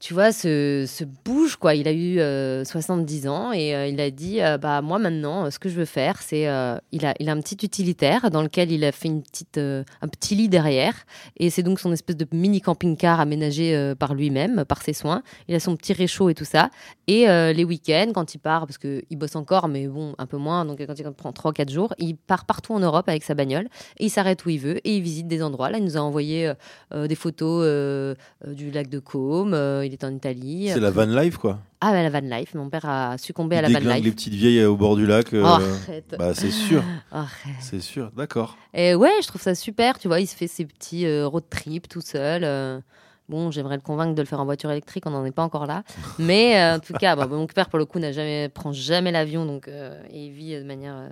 tu vois, se, se bougent, quoi. Il a eu euh, 70 ans et euh, il a dit, euh, bah, moi, maintenant, euh, ce que je veux faire, c'est, euh, il, a, il a un petit utilitaire dans lequel il a fait une petite, euh, un petit lit derrière et c'est donc son espèce de mini camping-car aménagé euh, par lui-même, par ses soins. Il a son petit réchaud et tout ça. Et euh, les week-ends, quand il part, parce qu'il bosse encore, mais bon, un peu moins, donc quand il prend 3-4 jours, il part partout en Europe avec sa bagnole et il s'arrête où il veut et il visite des endroits. Là, il nous a envoyé euh, euh, des photos euh, euh, du lac de Côme, euh, il est en Italie. C'est la van life, quoi. Ah, bah, la van life. Mon père a succombé à la van déglingue les life. petites vieilles au bord du lac. euh, Oh, arrête. bah, c'est sûr. Arrête. C'est sûr. D'accord. Et ouais, je trouve ça super. Tu vois, il se fait ses petits euh, road trips tout seul. euh. Bon, j'aimerais le convaincre de le faire en voiture électrique, on n'en est pas encore là. Mais euh, en tout cas, mon père, pour le coup, n'a jamais, prend jamais l'avion donc, euh, et il vit de manière euh,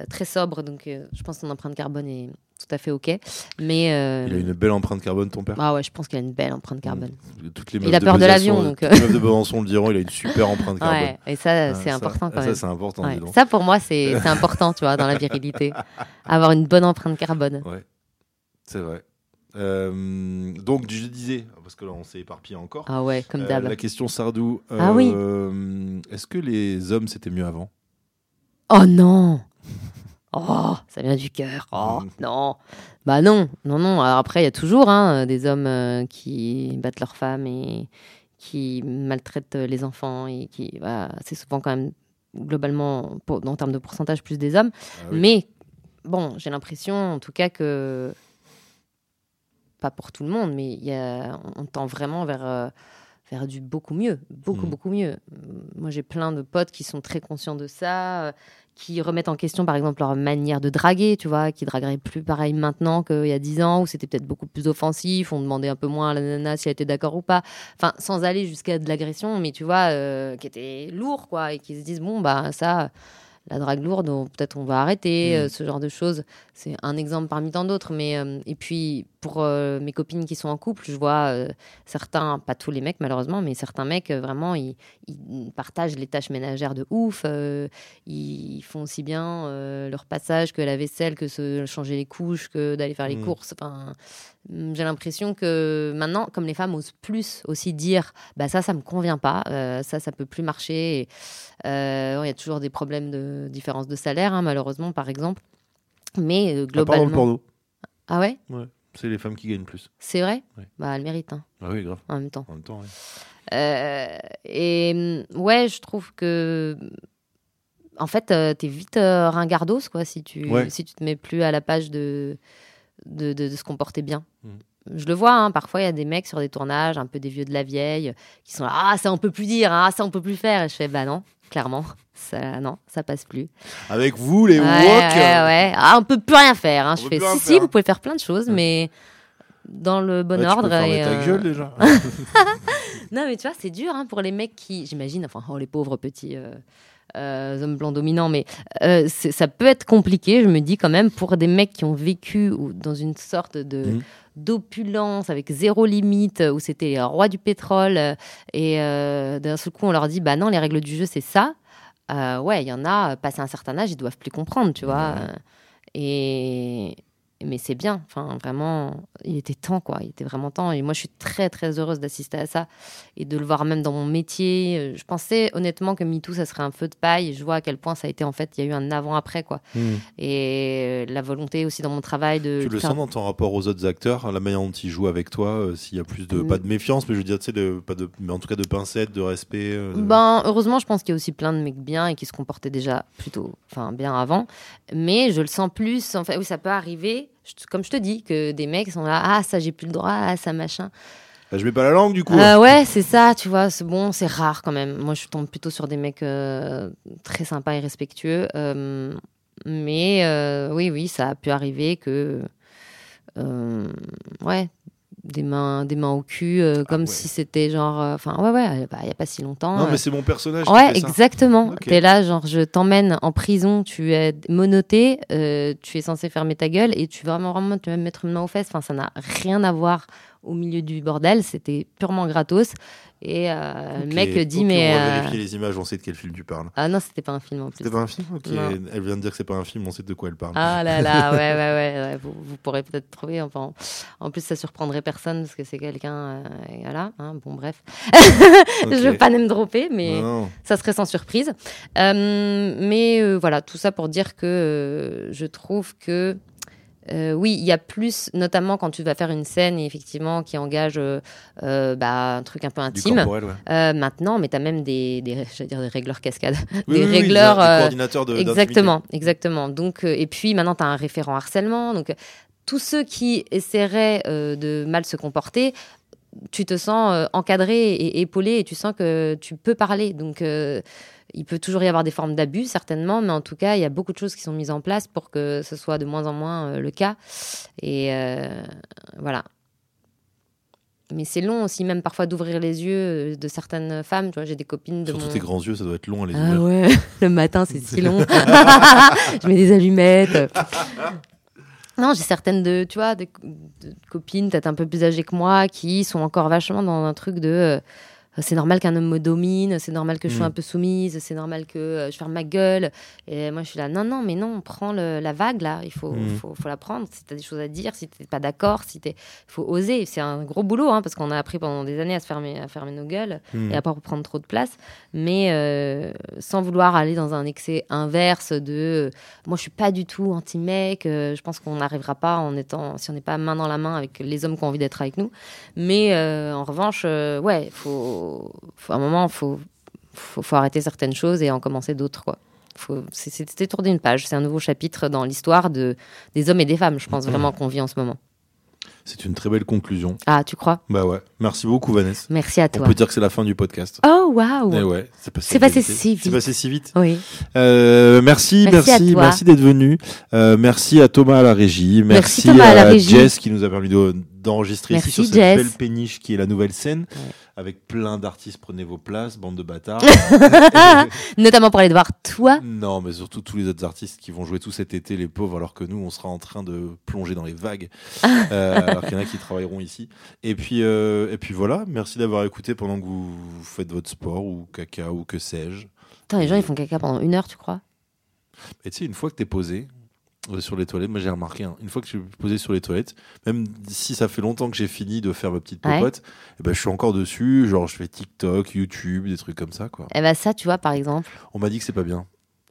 euh, très sobre. Donc, euh, je pense que son empreinte carbone est tout à fait OK. Mais. euh, Il a une belle empreinte carbone, ton père. Ah ouais, je pense qu'il a une belle empreinte carbone. Toutes les Il a peur de l'avion, donc, euh. les meufs de Besançon le diront, il a une super empreinte carbone. Ouais, et ça, Ah, c'est ça- important quand même. Ça, c'est important, Ouais. Ça, pour moi, c'est important, tu vois, dans la virilité. Avoir une bonne empreinte carbone. Ouais, c'est vrai. Euh, donc, je disais, parce que là, on s'est éparpillé encore. Ah ouais, comme Euh, d'hab. la question Sardou. Ah oui. Est-ce que les hommes, c'était mieux avant? Oh non Oh, ça vient du cœur. Oh, Mm. non. Bah non, non, non. Alors après, il y a toujours hein, des hommes euh, qui battent leurs femmes et qui maltraitent euh, les enfants et qui, voilà, c'est souvent quand même globalement, pour- en termes de pourcentage, plus des hommes. Ah oui. Mais bon, j'ai l'impression, en tout cas, que pas pour tout le monde, mais il y a, on tend vraiment vers, euh, vers du beaucoup mieux, beaucoup, Mm. beaucoup mieux. Moi, j'ai plein de potes qui sont très conscients de ça, euh, qui remettent en question, par exemple, leur manière de draguer, tu vois, qui dragueraient plus pareil maintenant qu'il y a 10 ans, où c'était peut-être beaucoup plus offensif, on demandait un peu moins à la nana si elle était d'accord ou pas. Enfin, sans aller jusqu'à de l'agression, mais tu vois, euh, qui était lourd, quoi, et qui se disent, bon, bah, ça, la drague lourde, peut-être on va arrêter, Mm. euh, ce genre de choses. C'est un exemple parmi tant d'autres. Mais euh, et puis pour euh, mes copines qui sont en couple, je vois certains, pas tous les mecs malheureusement, mais certains mecs vraiment ils, ils partagent les tâches ménagères de ouf. ils font aussi bien leur passage que la vaisselle, que se changer les couches, que d'aller faire les Mm. courses. Enfin, j'ai l'impression que maintenant, comme les femmes osent plus aussi dire, bah ça, ça me convient pas, euh, ça, ça peut plus marcher. Euh, bon, Il y a toujours des problèmes de différence de salaire, hein, malheureusement, par exemple. Mais euh, À part dans le globalement. porno. Ah ouais? C'est les femmes qui gagnent plus. C'est vrai? Ouais. Bah, elle mérite, hein, Ah oui, grave. en même temps. En même temps, ouais. Euh, et mm, ouais, je trouve que. En fait, euh, t'es vite euh, ringardos, quoi, si tu, Ouais. si tu te mets plus à la page de, de, de- de se comporter bien. Mm. Je le vois, hein, parfois il y a des mecs sur des tournages, un peu des vieux de la vieille, qui sont là, ah, ça on peut plus dire, ah, ça on peut plus faire. Et je fais, bah non, clairement, ça, non, ça passe plus. Avec vous, les ouais, woke. ouais, ouais. Ah, on peut plus rien faire. Hein. Je fais, si, faire. si, vous pouvez faire plein de choses, mais dans le bon Ouais, tu ordre. peux et, ta euh, gueule déjà. non, mais tu vois, c'est dur hein, pour les mecs qui, j'imagine, enfin, oh, les pauvres petits euh, euh, hommes blancs dominants, mais euh, ça peut être compliqué, je me dis quand même, pour des mecs qui ont vécu dans une sorte de. Mhm. d'opulence avec zéro limite où c'était les rois du pétrole euh, et euh, d'un seul coup on leur dit bah non les règles du jeu c'est ça ouais il y en a passé un certain âge ils doivent plus comprendre tu vois euh, et mais c'est bien enfin vraiment il était temps quoi il était vraiment temps et moi je suis très très heureuse d'assister à ça et de le voir même dans mon métier Euh, je pensais honnêtement que MeToo ça serait un feu de paille et je vois à quel point ça a été en fait il y a eu un avant après quoi Hmm. et euh, la volonté aussi dans mon travail de Tu le faire- sens dans ton rapport aux autres acteurs, la manière dont ils jouent avec toi, euh, s'il y a plus de Mm. pas de méfiance, mais je veux dire, tu sais, de, pas de, mais en tout cas de pincettes, de respect. euh, Ben, heureusement, je pense qu'il y a aussi plein de mecs bien et qui se comportaient déjà plutôt enfin, bien avant. Mais je le sens plus. En fait, oui, ça peut arriver, comme je te dis, que des mecs sont là, ah, ça, j'ai plus le droit, ah, ça, machin. Bah, je mets pas la langue du coup. Euh, ouais, c'est ça, tu vois. C'est bon, c'est rare quand même. Moi, je tombe plutôt sur des mecs euh, très sympas et respectueux. Euh, mais oui, oui, ça a pu arriver que. ouais. Des mains, des mains au cul, euh, comme ouais. si c'était genre. euh, Enfin, ouais, ouais, bah, il y a pas si longtemps. Non, euh, mais c'est mon personnage. qui Ouais, fait ça. exactement. Ok. T'es là, genre, je t'emmène en prison, tu es monoté, euh, tu es censé fermer ta gueule et tu vraiment, vraiment, tu vas me mettre une main aux fesses. Enfin, ça n'a rien à voir au milieu du bordel. C'était purement gratos. Et euh, Ok, le mec dit, ok, mais. On va euh, vérifier les images, on sait de quel film tu parles. Ah non, c'était pas un film en plus. C'était pas un film. Elle vient de dire que c'est pas un film, on sait de quoi elle parle. Ah là là, ouais, ouais, ouais, ouais, Vous, vous pourrez peut-être trouver. Enfin, en plus, ça surprendrait personne parce que c'est quelqu'un. euh, voilà, hein, bon, bref. Je veux pas name dropper, mais. Non, ça serait sans surprise. Euh, mais voilà, tout ça pour dire que je trouve que euh, oui, il y a plus, notamment quand tu vas faire une scène et effectivement qui engage euh, euh, bah, un truc un peu intime. corporel, ouais. Maintenant, mais tu as même des, des, dire des régleurs cascades. Oui, des oui, oui, régleurs. des coordinateurs de- exactement, exactement. Donc, et puis maintenant, tu as un référent harcèlement. Donc, tous ceux qui essaieraient de mal se comporter, tu te sens euh, encadré et épaulé et tu sens que tu peux parler. Donc, euh, il peut toujours y avoir des formes d'abus, certainement, mais en tout cas, il y a beaucoup de choses qui sont mises en place pour que ce soit de moins en moins euh, le cas. Et euh, voilà. Mais c'est long aussi, même parfois, d'ouvrir les yeux euh, de certaines femmes. Tu vois, j'ai des copines de Surtout mon... tes grands yeux, ça doit être long à les Ah ouvrir. ouais, le matin c'est si long. je mets des allumettes. Non, j'ai certaines de, tu vois, de, de copines peut-être un peu plus âgées que moi qui sont encore vachement dans un truc de euh, c'est normal qu'un homme me domine, c'est normal que je sois Mm. un peu soumise, c'est normal que euh, je ferme ma gueule. Et moi je suis là, non, non, mais non, prends le- la vague là, il faut, Mm. faut, faut la prendre. Si tu as des choses à dire, si tu pas d'accord, si tu faut oser. C'est un gros boulot hein, parce qu'on a appris pendant des années à se fermer, à fermer nos gueules Hmm. et à pas prendre trop de place, mais euh, sans vouloir aller dans un excès inverse de euh, moi je suis pas du tout anti-mec, euh, je pense qu'on n'arrivera pas en étant si on n'est pas main dans la main avec les hommes qui ont envie d'être avec nous, mais euh, en revanche ouais faut, faut à un moment faut, faut faut arrêter certaines choses et en commencer d'autres quoi. C'est, tourner une page, c'est un nouveau chapitre dans l'histoire de, des hommes et des femmes, je pense vraiment qu'on vit en ce moment. C'est une très belle conclusion. Ah, tu crois? Bah ouais. Merci beaucoup, Vanessa. Merci à On toi. peut dire que c'est la fin du podcast. Oh, waouh Eh ouais, c'est passé, passé vite. si C'est passé si vite. Oui. Euh, merci, Merci merci, d'être venu. Euh, merci à Thomas à la régie. Merci, à la à régie. Jess qui nous a permis de- d'enregistrer ici sur cette Jess. belle péniche qui est la nouvelle scène avec plein d'artistes. Prenez vos places, bande de bâtards. Notamment pour aller te voir toi. non, mais surtout tous les autres artistes qui vont jouer tout cet été, les pauvres, alors que nous, on sera en train de plonger dans les vagues. Euh, alors qu'il y en a qui travailleront ici. Et puis, euh, et puis voilà. Merci d'avoir écouté pendant que vous faites votre sport ou caca ou que sais-je. Les gens ils font caca pendant une heure, tu crois? Et tu sais, une fois que t'es posé euh, sur les toilettes, moi j'ai remarqué, hein, une fois que je suis posé sur les toilettes, même si ça fait longtemps que j'ai fini de faire ma petite Ouais. popote, eh ben, je suis encore dessus, genre je fais TikTok, YouTube, des trucs comme ça. quoi. Eh ben ça, tu vois, par exemple, On m'a dit que c'est pas bien.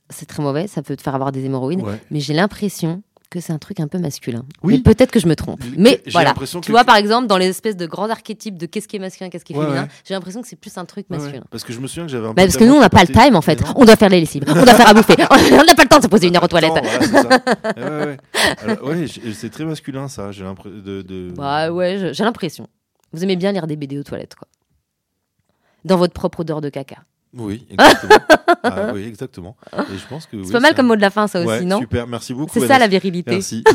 c'est très mauvais, ça peut te faire avoir des hémorroïdes, Ouais. mais j'ai l'impression que c'est un truc un peu masculin. Oui. Mais peut-être que je me trompe. Mais voilà. Tu que- vois, par exemple, dans les espèces de grands archétypes de qu'est-ce qui est masculin, qu'est-ce qui est Ouais, féminin, ouais. j'ai l'impression que c'est plus un truc ouais. masculin. Parce que je me souviens que j'avais un Bah, parce que nous, on n'a pas le time en fait. On doit faire les lessives, on doit faire à bouffer. On n'a pas le temps de se poser une heure aux toilettes. Voilà, c'est très masculin ça. J'ai l'impression de, de- Bah ouais, j'ai l'impression. Vous aimez bien lire des BD aux toilettes, quoi. Dans votre propre odeur de caca. Oui, exactement. ah, oui, exactement. Et je pense que C'est oui, pas mal ça- comme mot de la fin, ça aussi, Ouais, non Super, merci beaucoup. C'est ça la virilité. Merci.